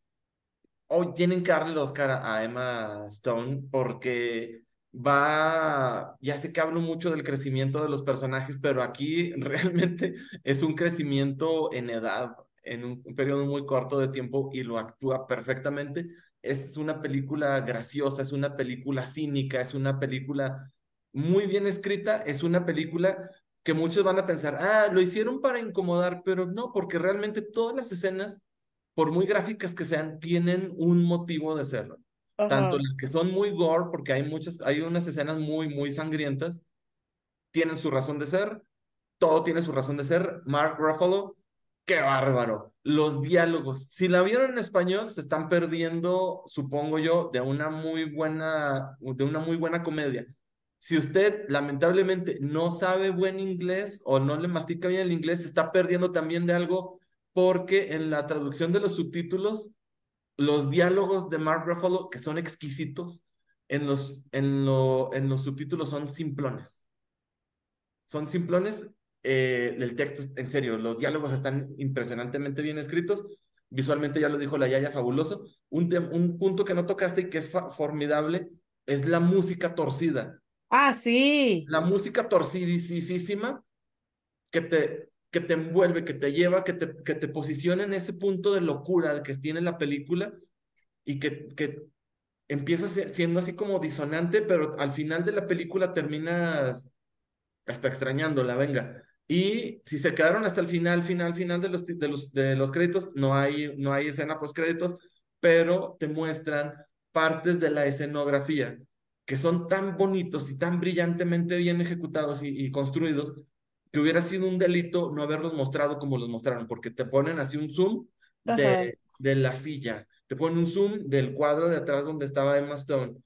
hoy tienen que darle el Oscar a Emma Stone porque va, ya sé que hablo mucho del crecimiento de los personajes, pero aquí <laughs> realmente es un crecimiento en edad, en un, un periodo muy corto de tiempo y lo actúa perfectamente. Es una película graciosa, es una película cínica, es una película muy bien escrita, es una película que muchos van a pensar, ah, lo hicieron para incomodar, pero no, porque realmente todas las escenas por muy gráficas que sean, tienen un motivo de serlo. Tanto las que son muy gore, porque hay muchas, hay unas escenas muy, muy sangrientas, tienen su razón de ser, todo tiene su razón de ser. Mark Ruffalo, qué bárbaro. Los diálogos, si la vieron en español, se están perdiendo, supongo yo, de una muy buena, de una muy buena comedia. Si usted lamentablemente no sabe buen inglés o no le mastica bien el inglés, se está perdiendo también de algo porque en la traducción de los subtítulos, los diálogos de Mark Ruffalo, que son exquisitos, en los, en lo, en los subtítulos son simplones. Son simplones eh, el texto, en serio, los diálogos están impresionantemente bien escritos. Visualmente, ya lo dijo la Yaya, fabuloso. Un, un punto que no tocaste y que es formidable es la música torcida. Ah, sí. La música torcidísima que te, que te envuelve, que te lleva, que te, que te posiciona en ese punto de locura que tiene la película y que, que empieza siendo así como disonante, pero al final de la película terminas hasta extrañándola, venga. Y si se quedaron hasta el final, final, final de los, de los, de los créditos, no hay, no hay escena post créditos, pero te muestran partes de la escenografía que son tan bonitos y tan brillantemente bien ejecutados y, construidos que hubiera sido un delito no haberlos mostrado como los mostraron, porque te ponen así un zoom de, de la silla, te ponen un zoom del cuadro de atrás donde estaba Emma Stone,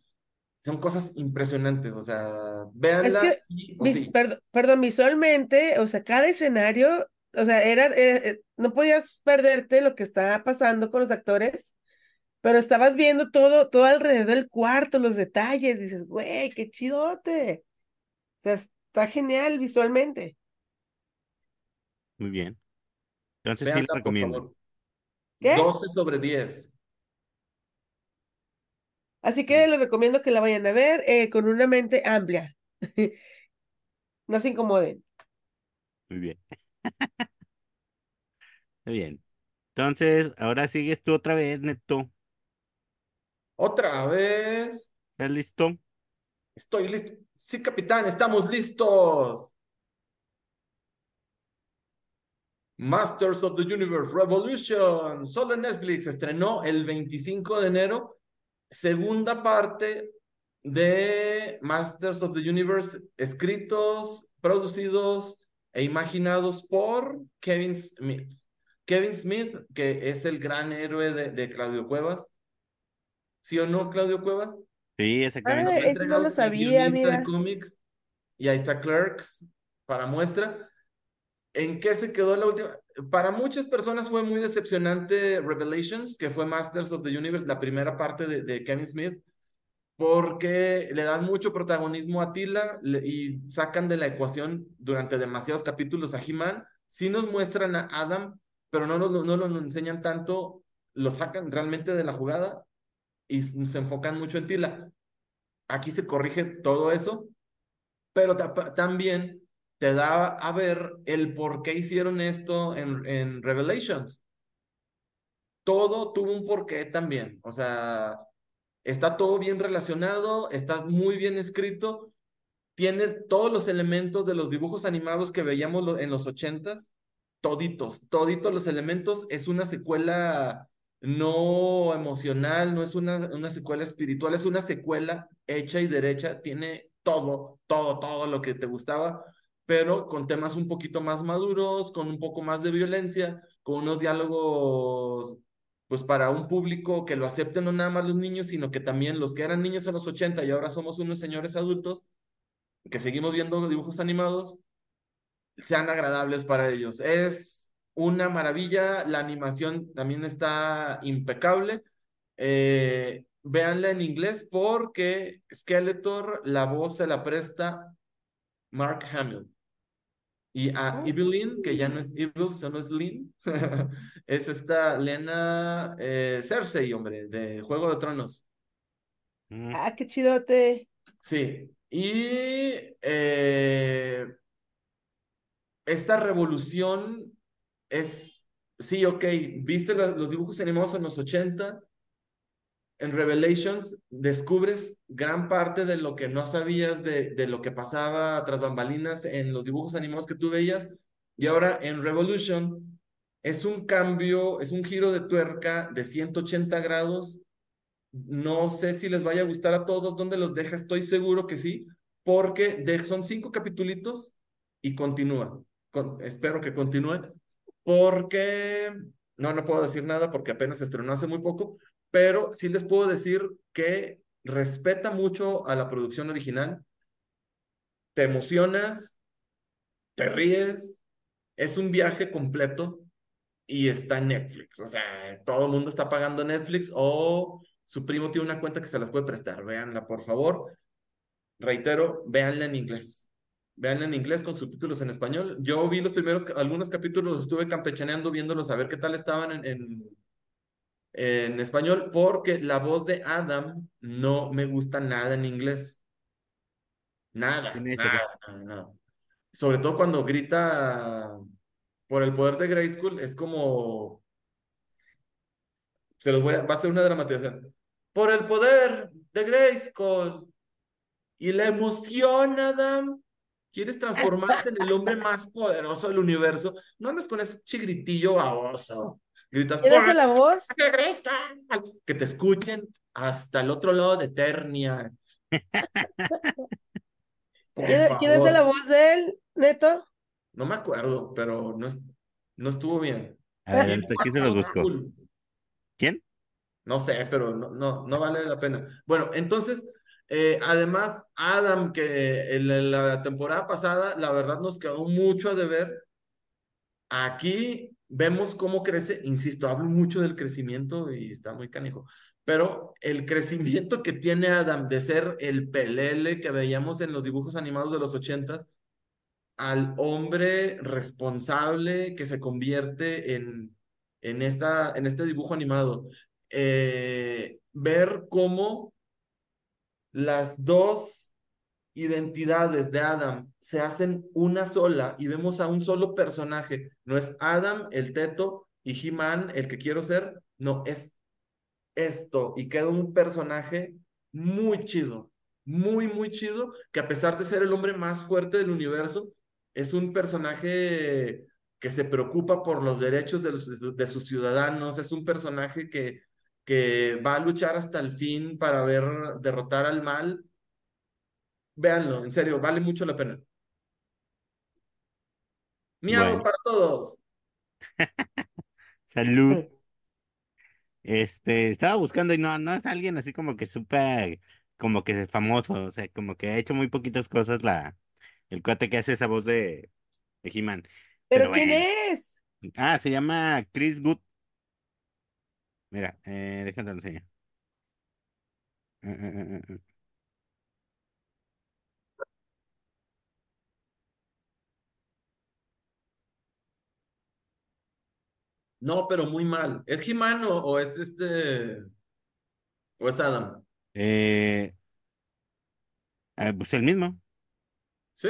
son cosas impresionantes, o sea, véanla. Es que, perdón, visualmente, o sea, cada escenario, o sea, era, eh, eh, no podías perderte lo que estaba pasando con los actores, pero estabas viendo todo, todo alrededor del cuarto, los detalles, dices, güey, qué chidote. O sea, está genial visualmente. Muy bien. Entonces sí lo recomiendo. ¿Qué? 12 sobre 10. Así que les recomiendo que la vayan a ver eh, con una mente amplia. <laughs> no se incomoden. Muy bien. <laughs> Muy bien. Entonces, ahora sigues tú otra vez, Neto. Otra vez. ¿Estás listo? Estoy listo. Sí, capitán, estamos listos. Masters of the Universe Revolution. Solo en Netflix. Estrenó el 25 de enero segunda parte de Masters of the Universe, escritos, producidos e imaginados por Kevin Smith. Kevin Smith, que es el gran héroe de, Claudio Cuevas. ¿Sí o no, Claudio Cuevas? Sí, exactamente. Ah, eso no lo sabía, mira. cómics, y ahí está Clerks para muestra. ¿En qué se quedó la última? Para muchas personas fue muy decepcionante Revelations, que fue Masters of the Universe, la primera parte de, de Kevin Smith, porque le dan mucho protagonismo a Tila y sacan de la ecuación durante demasiados capítulos a He-Man. Sí nos muestran a Adam, pero no lo, no lo enseñan tanto, lo sacan realmente de la jugada y se enfocan mucho en Tila. Aquí se corrige todo eso, pero también te da a ver el por qué hicieron esto en, en Revelations. Todo tuvo un porqué también. O sea, está todo bien relacionado, está muy bien escrito, tiene todos los elementos de los dibujos animados que veíamos en los ochentas, toditos, toditos los elementos. Es una secuela no emocional, no es una, una secuela espiritual, es una secuela hecha y derecha, tiene todo, todo, todo lo que te gustaba pero con temas un poquito más maduros, con un poco más de violencia, con unos diálogos, pues para un público que lo acepten no nada más los niños, sino que también los que eran niños en los 80 y ahora somos unos señores adultos, que seguimos viendo dibujos animados, sean agradables para ellos. Es una maravilla, la animación también está impecable. Eh, véanla en inglés porque Skeletor, la voz se la presta Mark Hamill. Y a ah. Evelyn, que ya no es Evil, solo es Lynn, <laughs> es esta Lena eh, Cersei, hombre, de Juego de Tronos. Mm. Ah, qué chidote. Sí, y eh, esta revolución es, sí, ok, viste los dibujos animados en los 80, en Revelations descubres gran parte de lo que no sabías de, de, lo que pasaba tras bambalinas en los dibujos animados que tú veías. Y ahora en Revolution es un cambio, es un giro de tuerca de 180 grados. No sé si les vaya a gustar a todos, ¿dónde los deja? Estoy seguro que sí, porque de, son cinco capitulitos y continúa. Con, espero que continúe, porque no, no puedo decir nada porque apenas estrenó hace muy poco, pero sí les puedo decir que respeta mucho a la producción original, te emocionas, te ríes, es un viaje completo y está en Netflix. O sea, todo el mundo está pagando Netflix o su primo tiene una cuenta que se las puede prestar. Véanla, por favor. Reitero, véanla en inglés. Véanla en inglés con subtítulos en español. Yo vi los primeros, algunos capítulos, estuve campechaneando, viéndolos a ver qué tal estaban en, en, en español, porque la voz de Adam no me gusta nada en inglés. Nada, nada, nada, nada. Sobre todo cuando grita por el poder de Grayskull, es como... Se los voy a... Va a ser una dramatización. Por el poder de Grayskull. Y la emoción, Adam. ¿Quieres transformarte en el hombre más poderoso del universo? No andes con ese chigritillo baboso. Gritas, ¿Quién hace la voz? Que te escuchen hasta el otro lado de Eternia. ¿Quién, ¿Quién hace la voz de él, Neto? No me acuerdo, pero no, es, no estuvo bien. A ver, aquí se los busco. ¿Quién? No sé, pero no, no, no vale la pena. Bueno, entonces, eh, además, Adam, que en la temporada pasada, la verdad nos quedó mucho a deber. Aquí vemos cómo crece, insisto, hablo mucho del crecimiento y está muy canijo, pero el crecimiento que tiene Adam de ser el pelele que veíamos en los dibujos animados de los ochentas al hombre responsable que se convierte en, en, esta, en este dibujo animado. Eh, ver cómo las dos identidades de Adam se hacen una sola y vemos a un solo personaje. No es Adam, el teto, y He-Man, el que quiero ser. No, es esto. Y queda un personaje muy chido, muy, muy chido, que a pesar de ser el hombre más fuerte del universo, es un personaje que se preocupa por los derechos de, de sus ciudadanos, es un personaje que, que va a luchar hasta el fin para ver derrotar al mal Véanlo, en serio, vale mucho la pena. Miados para todos. <laughs> Salud. Este, estaba buscando y no, no es alguien así como que súper, como que famoso, o sea, como que ha hecho muy poquitas cosas la, el cuate que hace esa voz de, de He-Man. ¿Pero, quién es? Ah, se llama Chris Good. Mira, eh, déjate lo enseño. Eh, eh, eh, No, pero muy mal. ¿Es He-Man o, es este. o es Adam? Eh, ah, pues el mismo. ¿Sí?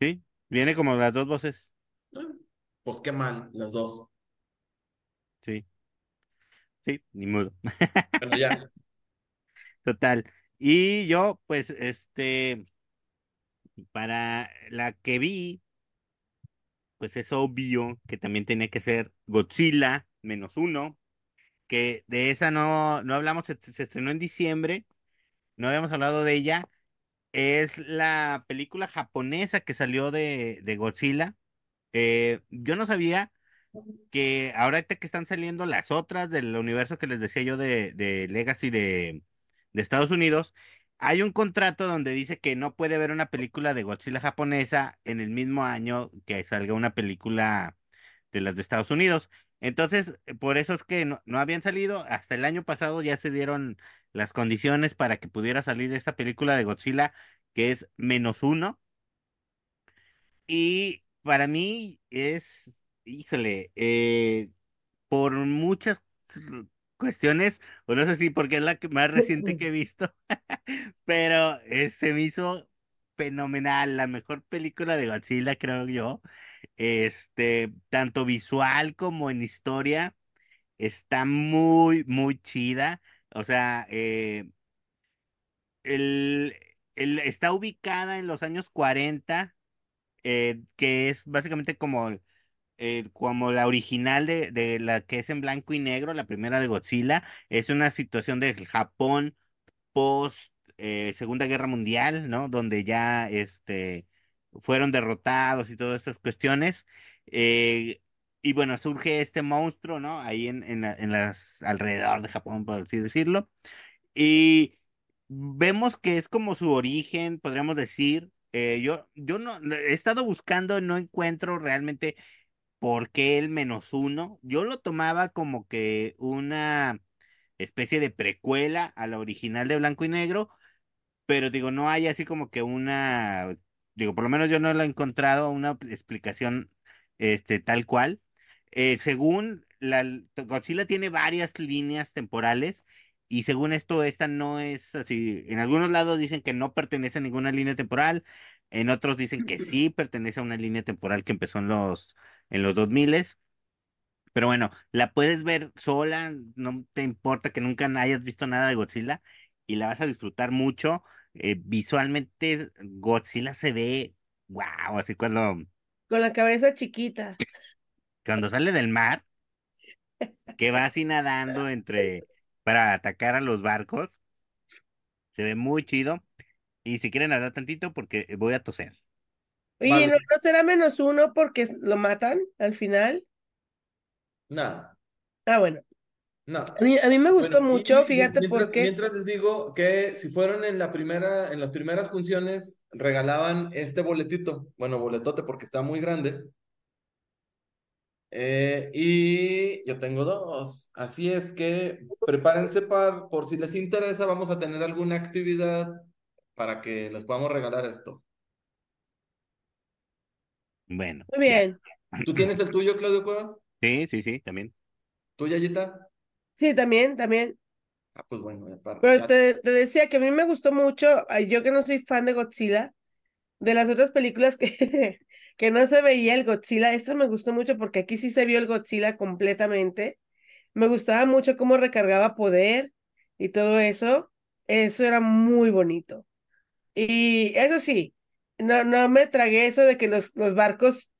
Sí, viene como las dos voces. Ah, pues qué mal, las dos. Sí. Ni. <laughs> Bueno, ya. Total. Y yo, pues, este, para la que vi, pues es obvio que también tiene que ser Godzilla menos uno, que de esa no, no hablamos, se, estrenó en diciembre, no habíamos hablado de ella. Es la película japonesa que salió de, de Godzilla. Eh, yo no sabía que ahora que están saliendo las otras del universo que les decía yo de, de Legacy de, de Estados Unidos, hay un contrato donde dice que no puede haber una película de Godzilla japonesa en el mismo año que salga una película de las de Estados Unidos. Entonces, por eso es que no, habían salido. Hasta el año pasado ya se dieron las condiciones para que pudiera salir esta película de Godzilla, que es menos uno. Y para mí es, híjole, eh, por muchas cuestiones, o no sé si porque es la más reciente que he visto, <laughs> pero eh, se me hizo fenomenal, la mejor película de Godzilla, creo yo. Este, tanto visual como en historia, está muy, muy chida. O sea, eh, el, está ubicada en los años 40, eh, que es básicamente como eh, como la original de, de la que es en blanco y negro, la primera de Godzilla, es una situación de Japón post eh, Segunda Guerra Mundial, ¿no? Donde ya este, fueron derrotados y todas estas cuestiones. eh, y bueno, surge este monstruo, ¿no? Ahí en, en, la- en las alrededor de Japón, por así decirlo. Y vemos que es como su origen, podríamos decir. Yo, yo no he estado buscando, no encuentro realmente por qué el menos uno. Yo lo tomaba como que una especie de precuela a la original de Blanco y Negro, pero digo, no hay así como que una, digo, por lo menos yo no lo he encontrado una explicación este, tal cual. Eh, según la Godzilla tiene varias líneas temporales y según esto, esta no es así. En algunos lados dicen que no pertenece a ninguna línea temporal, en otros dicen que <laughs> sí pertenece a una línea temporal que empezó en los, en los 2000 pero bueno, la puedes ver sola, no te importa que nunca hayas visto nada de Godzilla y la vas a disfrutar mucho. Eh, visualmente, Godzilla se ve, wow, así cuando, Con la cabeza chiquita. cuando sale del mar, que va así nadando entre, para atacar a los barcos, se ve muy chido. Y si quieren hablar tantito, porque voy a toser. Oye, Vale. ¿no, no será menos uno porque lo matan al final? Nada, Ah, bueno. no. A mí, a mí me gustó Bueno, y- mucho, y- fíjate mientras, por qué. Mientras les digo que si fueron en la primera, en las primeras funciones, regalaban este boletito. Bueno, boletote porque está muy grande. Eh, y yo tengo dos. Así es que prepárense para, por si les interesa, vamos a tener alguna actividad para que les podamos regalar esto. Bueno, Muy ya. bien. ¿Tú tienes el tuyo, Claudio Cuevas? Sí, sí, sí, también. ¿Tú, Yayita? Sí, también, también. Ah, pues bueno, ya para- Pero ya- te, te decía que a mí me gustó mucho, yo que no soy fan de Godzilla, de las otras películas que, <laughs> que no se veía el Godzilla, esta me gustó mucho porque aquí sí se vio el Godzilla completamente. Me gustaba mucho cómo recargaba poder y todo eso. Eso era muy bonito. Y eso sí, no, no me tragué eso de que los, los barcos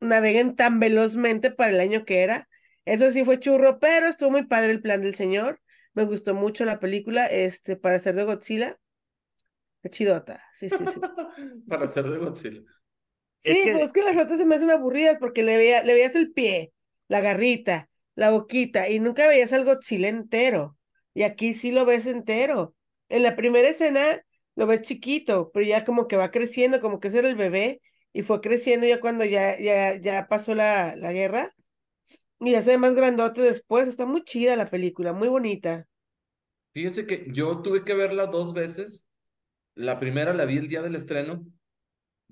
naveguen tan velozmente para el año que era. Eso sí fue churro, pero estuvo muy padre el plan del señor. Me gustó mucho la película, este, para ser de Godzilla. Chidota. Sí, sí, sí. <laughs> para hacer de Godzilla. Es Sí, que- pues es que las otras se me hacen aburridas porque le, veía, le veías el pie, la garrita, la boquita y nunca veías al Godzilla entero. Y aquí sí lo ves entero. En la primera escena lo ves chiquito, pero ya como que va creciendo, como que ese era el bebé y fue creciendo ya cuando ya, ya, ya pasó la, la guerra. Y ya se ve más grandote después. Está muy chida la película, muy bonita. Fíjense que yo tuve que verla dos veces. La primera la vi el día del estreno,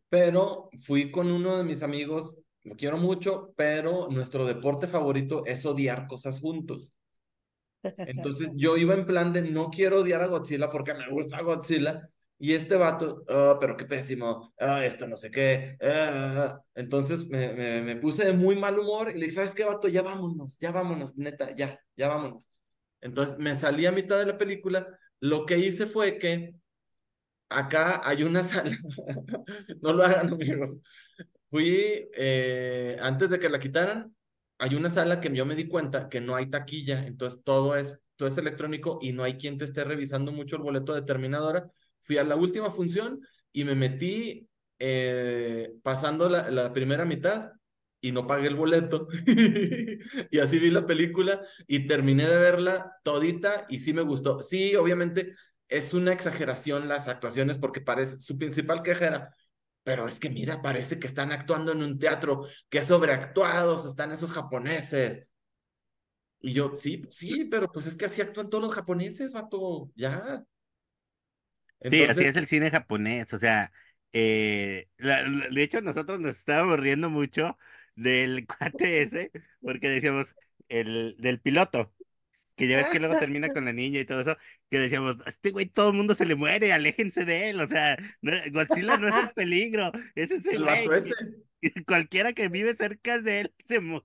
pero fui con uno de mis amigos, lo quiero mucho, pero nuestro deporte favorito es odiar cosas juntos. Entonces yo iba en plan de no quiero odiar a Godzilla porque me gusta Godzilla. Y este vato, "Ah, pero qué pésimo, ah, esto no sé qué. ah". Entonces me, me, me puse de muy mal humor y le dije, ¿sabes qué, vato? Ya vámonos, ya vámonos, neta, ya, ya vámonos. Entonces me salí a mitad de la película. Lo que hice fue que acá hay una <laughs> sala, no lo hagan amigos. Fui, eh, antes de que la quitaran, hay una sala que yo me di cuenta que no hay taquilla, entonces todo es, todo es electrónico y no hay quien te esté revisando mucho el boleto de terminadora. Fui a la última función y me metí eh, pasando la, primera mitad y no pagué el boleto. <laughs> y así vi la película y terminé de verla todita y sí me gustó. Sí, obviamente es una exageración las actuaciones porque parece, su principal queja era, pero es que mira, parece que están actuando en un teatro, que sobreactuados están esos japoneses. Y yo, sí, sí, pero pues es que así actúan todos los japoneses, vato, ya. Sí, así es el cine japonés, o sea, eh, la- la- de hecho nosotros nos estábamos riendo mucho del <laughs> cuate ese, porque decíamos, el del piloto, que ya ves que luego termina con la niña y todo eso, que decíamos, este güey todo el mundo se le muere, aléjense de él, o sea, no- Godzilla no es el peligro, es ese el güey, <laughs> cualquiera que vive cerca de él se muere,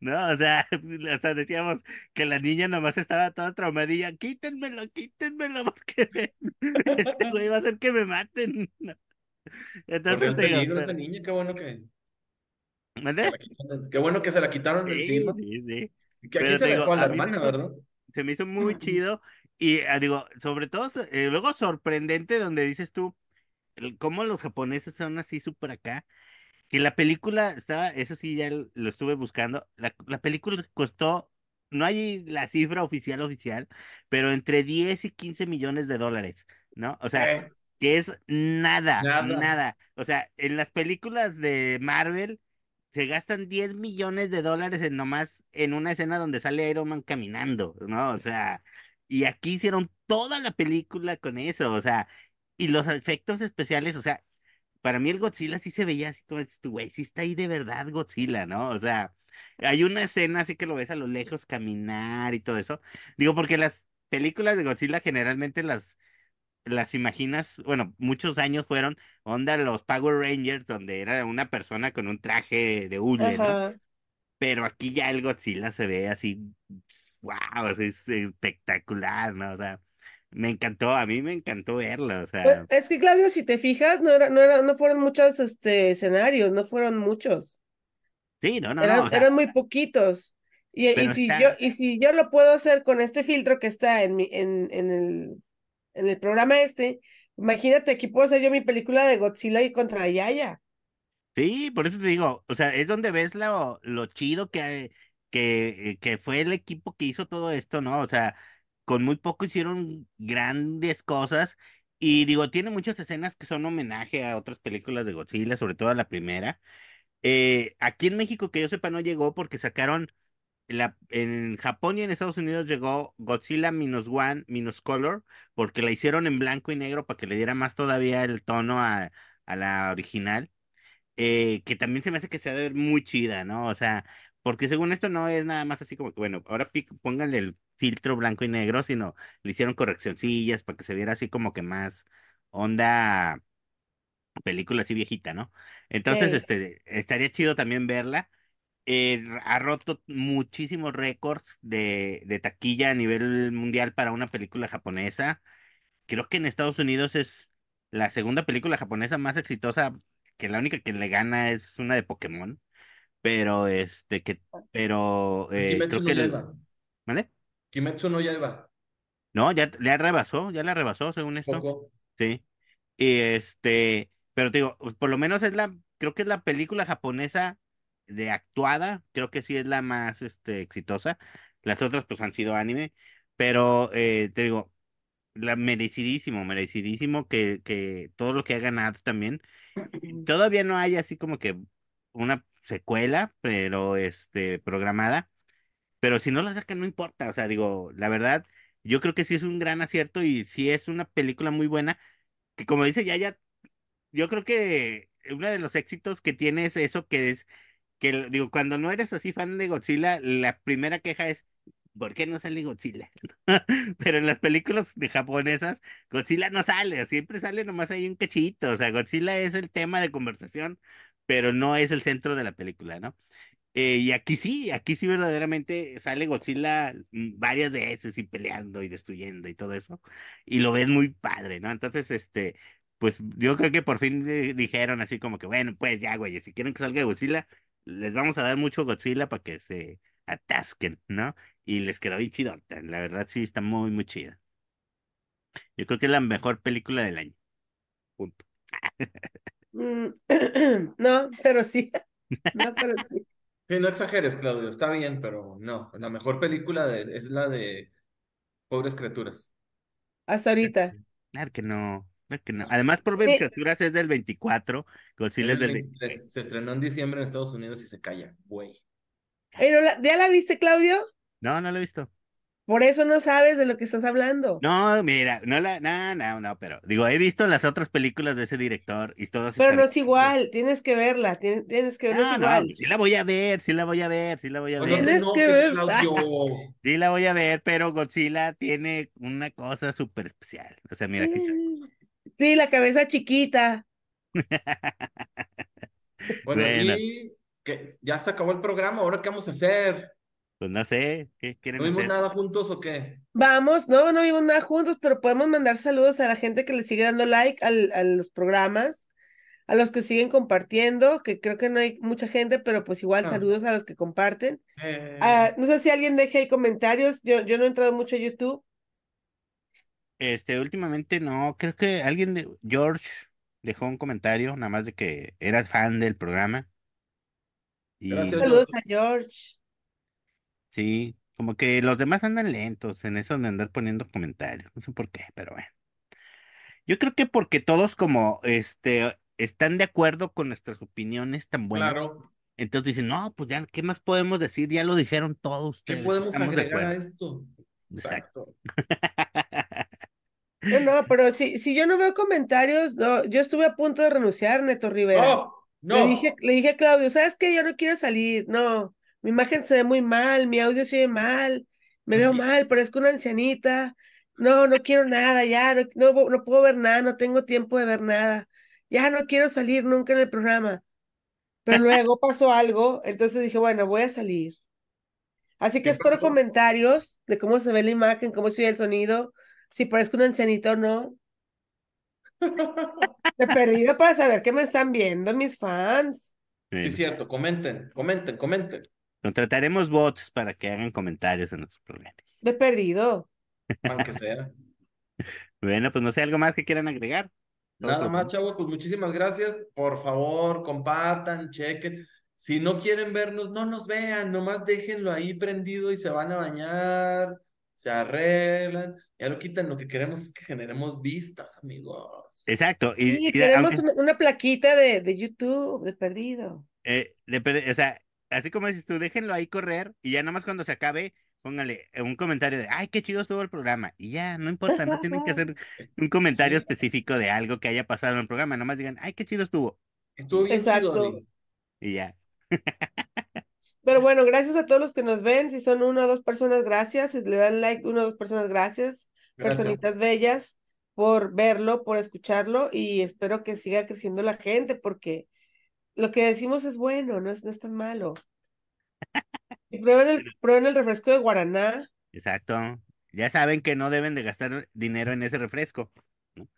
¿no? O sea, <laughs> o sea, decíamos que la niña nomás estaba toda traumadilla, quítenmelo, quítenmelo, <laughs> porque este güey va a hacer que me maten. Entonces el te digo, peligro pero- esa niña, qué bueno que. ¿Mande? Qué bueno que se la quitaron Sí, encima. sí, sí. Que aquí Pero se digo, la hermana, me hizo- ¿verdad? Se me hizo muy chido y ah, digo, sobre todo, eh, luego sorprendente donde dices tú, el- cómo los japoneses son así súper acá, que la película estaba, eso sí, ya lo estuve buscando, la, la película costó, no hay la cifra oficial oficial, pero entre 10 y 15 millones de dólares, ¿no? O sea, Eh, que es nada, Nada. nada. O sea, en las películas de Marvel se gastan 10 millones de dólares en nomás en una escena donde sale Iron Man caminando, ¿no? O sea, y aquí hicieron toda la película con eso, o sea, y los efectos especiales, o sea, para mí el Godzilla sí se veía así como, güey, sí está ahí de verdad Godzilla, ¿no? O sea, hay una escena así que lo ves a lo lejos caminar y todo eso. Digo, porque las películas de Godzilla generalmente las las imaginas, bueno, muchos años fueron onda los Power Rangers, donde era una persona con un traje de hule, ¿no? Pero aquí ya el Godzilla se ve así, wow, es espectacular, ¿no? O sea, me encantó, a mí me encantó verlo, o Pues, sea, es que Claudio, si te fijas, no era, no era, no fueron muchos este escenarios, no fueron muchos. sí, no, no, eran, no, o sea, eran muy poquitos. Y, y si está- yo, y si yo lo puedo hacer con este filtro que está en mi, en, en el, en el programa este, imagínate, aquí puedo hacer yo mi película de Godzilla y contra Yaya. Sí, por eso te digo, o sea, es donde ves lo, lo chido que, que, que fue el equipo que hizo todo esto, ¿no? O sea, con muy poco hicieron grandes cosas y digo, tiene muchas escenas que son homenaje a otras películas de Godzilla, sobre todo a la primera. Eh, aquí en México, que yo sepa, no llegó porque sacaron, la, en Japón y en Estados Unidos llegó Godzilla Minus One, Minus Color, porque la hicieron en blanco y negro para que le diera más todavía el tono a, a la original eh, que también se me hace que se ver muy chida, ¿no? O sea, porque según esto no es nada más así como que, bueno, ahora pónganle el filtro blanco y negro, sino le hicieron correccioncillas para que se viera así como que más onda película así viejita, ¿no? Entonces, este, estaría chido también verla. Eh, ha roto muchísimos récords de, de taquilla a nivel mundial para una película japonesa. Creo que en Estados Unidos es la segunda película japonesa más exitosa, que la única que le gana es una de Pokémon, pero este que, pero eh, Kimetsu creo no que el-. ¿Vale? Kimetsu no Yaiba. No, ya le rebasó, ya la rebasó según esto. Poco. Sí. Y este, pero te digo, por lo menos es la, creo que es la película japonesa de actuada, creo que sí es la más este, exitosa. Las otras pues han sido anime, pero eh, te digo, la merecidísimo, merecidísimo que, que todo lo que ha ganado también. <clears throat> Todavía no hay así como que una secuela, pero este, programada. Pero si no la sacan, no importa. O sea, digo, la verdad, yo creo que sí es un gran acierto y sí es una película muy buena. Que como dice Yaya, yo creo que uno de los éxitos que tiene es eso que es, que digo, cuando no eres así fan de Godzilla, la primera queja es, ¿por qué no sale Godzilla? <laughs> Pero en las películas de japonesas, Godzilla no sale, siempre sale nomás ahí un cachito. O sea, Godzilla es el tema de conversación, pero no es el centro de la película, ¿no? Eh, y aquí sí, aquí sí verdaderamente sale Godzilla mm, varias veces y peleando y destruyendo y todo eso. Y lo ves muy padre, ¿no? Entonces, este, pues yo creo que por fin di- dijeron así como que, bueno, pues ya, güey, si quieren que salga Godzilla, les vamos a dar mucho Godzilla para que se atasquen, ¿no? Y les quedó bien chidota. La verdad sí está muy, muy chida. Yo creo que es la mejor película del año. Punto. Mm, <clears throat> No, pero sí. <laughs> No, pero sí. Sí, no exageres, Claudio, está bien, pero no. La mejor película de- es la de Pobres Criaturas. Hasta ahorita. Claro que no. Claro que no. Además, por ver Sí. criaturas es del 24, Godzilla es del del 23. 23. Se estrenó en diciembre en Estados Unidos y se calla, güey. Ey, ¿no la- ¿Ya la viste, Claudio? No, no lo he visto. Por eso no sabes de lo que estás hablando. No, mira, no la, no, no, no, pero digo, he visto las otras películas de ese director y todas Pero no es igual, tienes que verla, tienes, tienes que verla, No, igual. sí la voy a ver, sí la voy a ver, sí la voy a Pues ver. Tienes que ver. Claudio. <laughs> Sí la voy a ver, pero Godzilla tiene una cosa súper especial. O sea, mira, aquí está. Sí, la cabeza chiquita. <laughs> Bueno, Bueno. y que ya se acabó el programa, ¿ahora qué vamos a hacer? Pues no sé, ¿qué quieren ¿No vimos hacer? nada juntos o qué? Vamos, no, no vimos nada juntos, pero podemos mandar saludos a la gente que le sigue dando like al- a los programas, a los que siguen compartiendo, que creo que no hay mucha gente, pero pues igual Ah. saludos a los que comparten. Eh, Ah, no sé si alguien deje ahí comentarios, yo, yo no he entrado mucho a YouTube. Este, últimamente no, creo que alguien de George dejó un comentario, nada más de que eras fan del programa. Y Gracias, Saludos a George. sí, como que los demás andan lentos en eso de andar poniendo comentarios, no sé por qué, pero bueno. Yo creo que porque todos como este están de acuerdo con nuestras opiniones tan buenas, Claro. entonces dicen, no, pues ya, ¿qué más podemos decir? Ya lo dijeron todos ¿Qué ustedes, podemos estamos de agregar a esto? Exacto. <laughs> No, no, pero si, si yo no veo comentarios, no, yo estuve a punto de renunciar, Neto Rivera. No, Le no. dije, le dije a Claudio, ¿sabes qué? Yo no quiero salir, no, mi imagen se ve muy mal, mi audio se oye mal, me Pues veo sí. mal, parezco una ancianita, no, no quiero nada, ya, no, no, no puedo ver nada, no tengo tiempo de ver nada, ya no quiero salir nunca en el programa. Pero <laughs> luego pasó algo, entonces dije, bueno, voy a salir. Así que ¿Qué espero pasó? comentarios de cómo se ve la imagen, cómo se oye el sonido, si parezco una ancianita o no. <laughs> De perdido para saber que me están viendo mis fans. Sí, es cierto. Comenten, comenten, comenten. contrataremos bots para que hagan comentarios en nuestros programas. De perdido. Aunque sea. <laughs> Bueno, pues no sé, algo más que quieran agregar. Nada más, chavos, pues muchísimas gracias. Por favor, compartan, chequen. Si no quieren vernos, no nos vean, nomás déjenlo ahí prendido y se van a bañar, se arreglan, ya lo quitan. Lo que queremos es que generemos vistas, amigos. Exacto. Y, Sí, y queremos aunque- una, una plaquita de, de YouTube, de perdido. eh, de o sea, así como dices tú, déjenlo ahí correr y ya nada más cuando se acabe, póngale un comentario de, ay, qué chido estuvo el programa. Y ya, no importa, no tienen que hacer <laughs> un comentario Sí. específico de algo que haya pasado en el programa, nomás digan, ay, qué chido estuvo. Estuvo bien Exacto. chido. Y ya. <laughs> Pero bueno, gracias a todos los que nos ven. Si son una o dos personas, gracias. Si le dan like, una o dos personas, gracias. Gracias. Personitas bellas por verlo, por escucharlo y espero que siga creciendo la gente porque lo que decimos es bueno, no es, no es tan malo. Y prueben el, prueben el refresco de Guaraná. Exacto. Ya saben que no deben de gastar dinero en ese refresco. ¿no?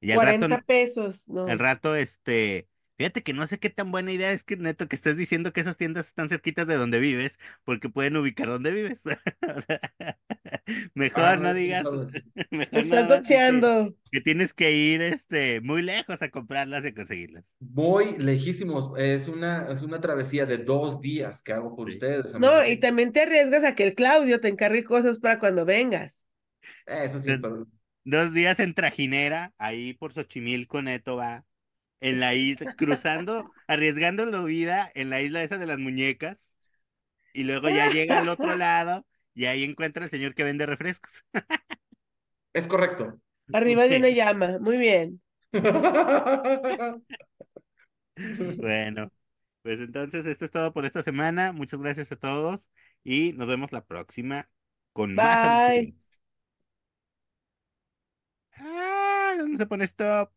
Y al rato, 40 pesos, ¿no? al rato, este, fíjate que no sé qué tan buena idea es que neto que estés diciendo que esas tiendas están cerquitas de donde vives, porque pueden ubicar donde vives. <laughs> O sea, <laughs> mejor Ah, no digas, sabes. <laughs> mejor Me no estás que- doxeando. que tienes que ir este muy lejos a comprarlas y a conseguirlas. Voy lejísimos. Es una, es una travesía de dos días que hago por Sí. ustedes. No, y también te arriesgas a que el Claudio te encargue cosas para cuando vengas. Eso sí, pero Dos días en trajinera, ahí por Xochimilco, neto va, en la isla, cruzando, arriesgando la vida en la isla esa de las muñecas, y luego ya llega al otro lado y ahí encuentra al señor que vende refrescos. es correcto. Arriba de una <laughs> llama. Muy bien. Bueno, pues entonces esto es todo por esta semana. Muchas gracias a todos y nos vemos la próxima con más Bye. alusiones. Ah, ¿dónde se pone stop?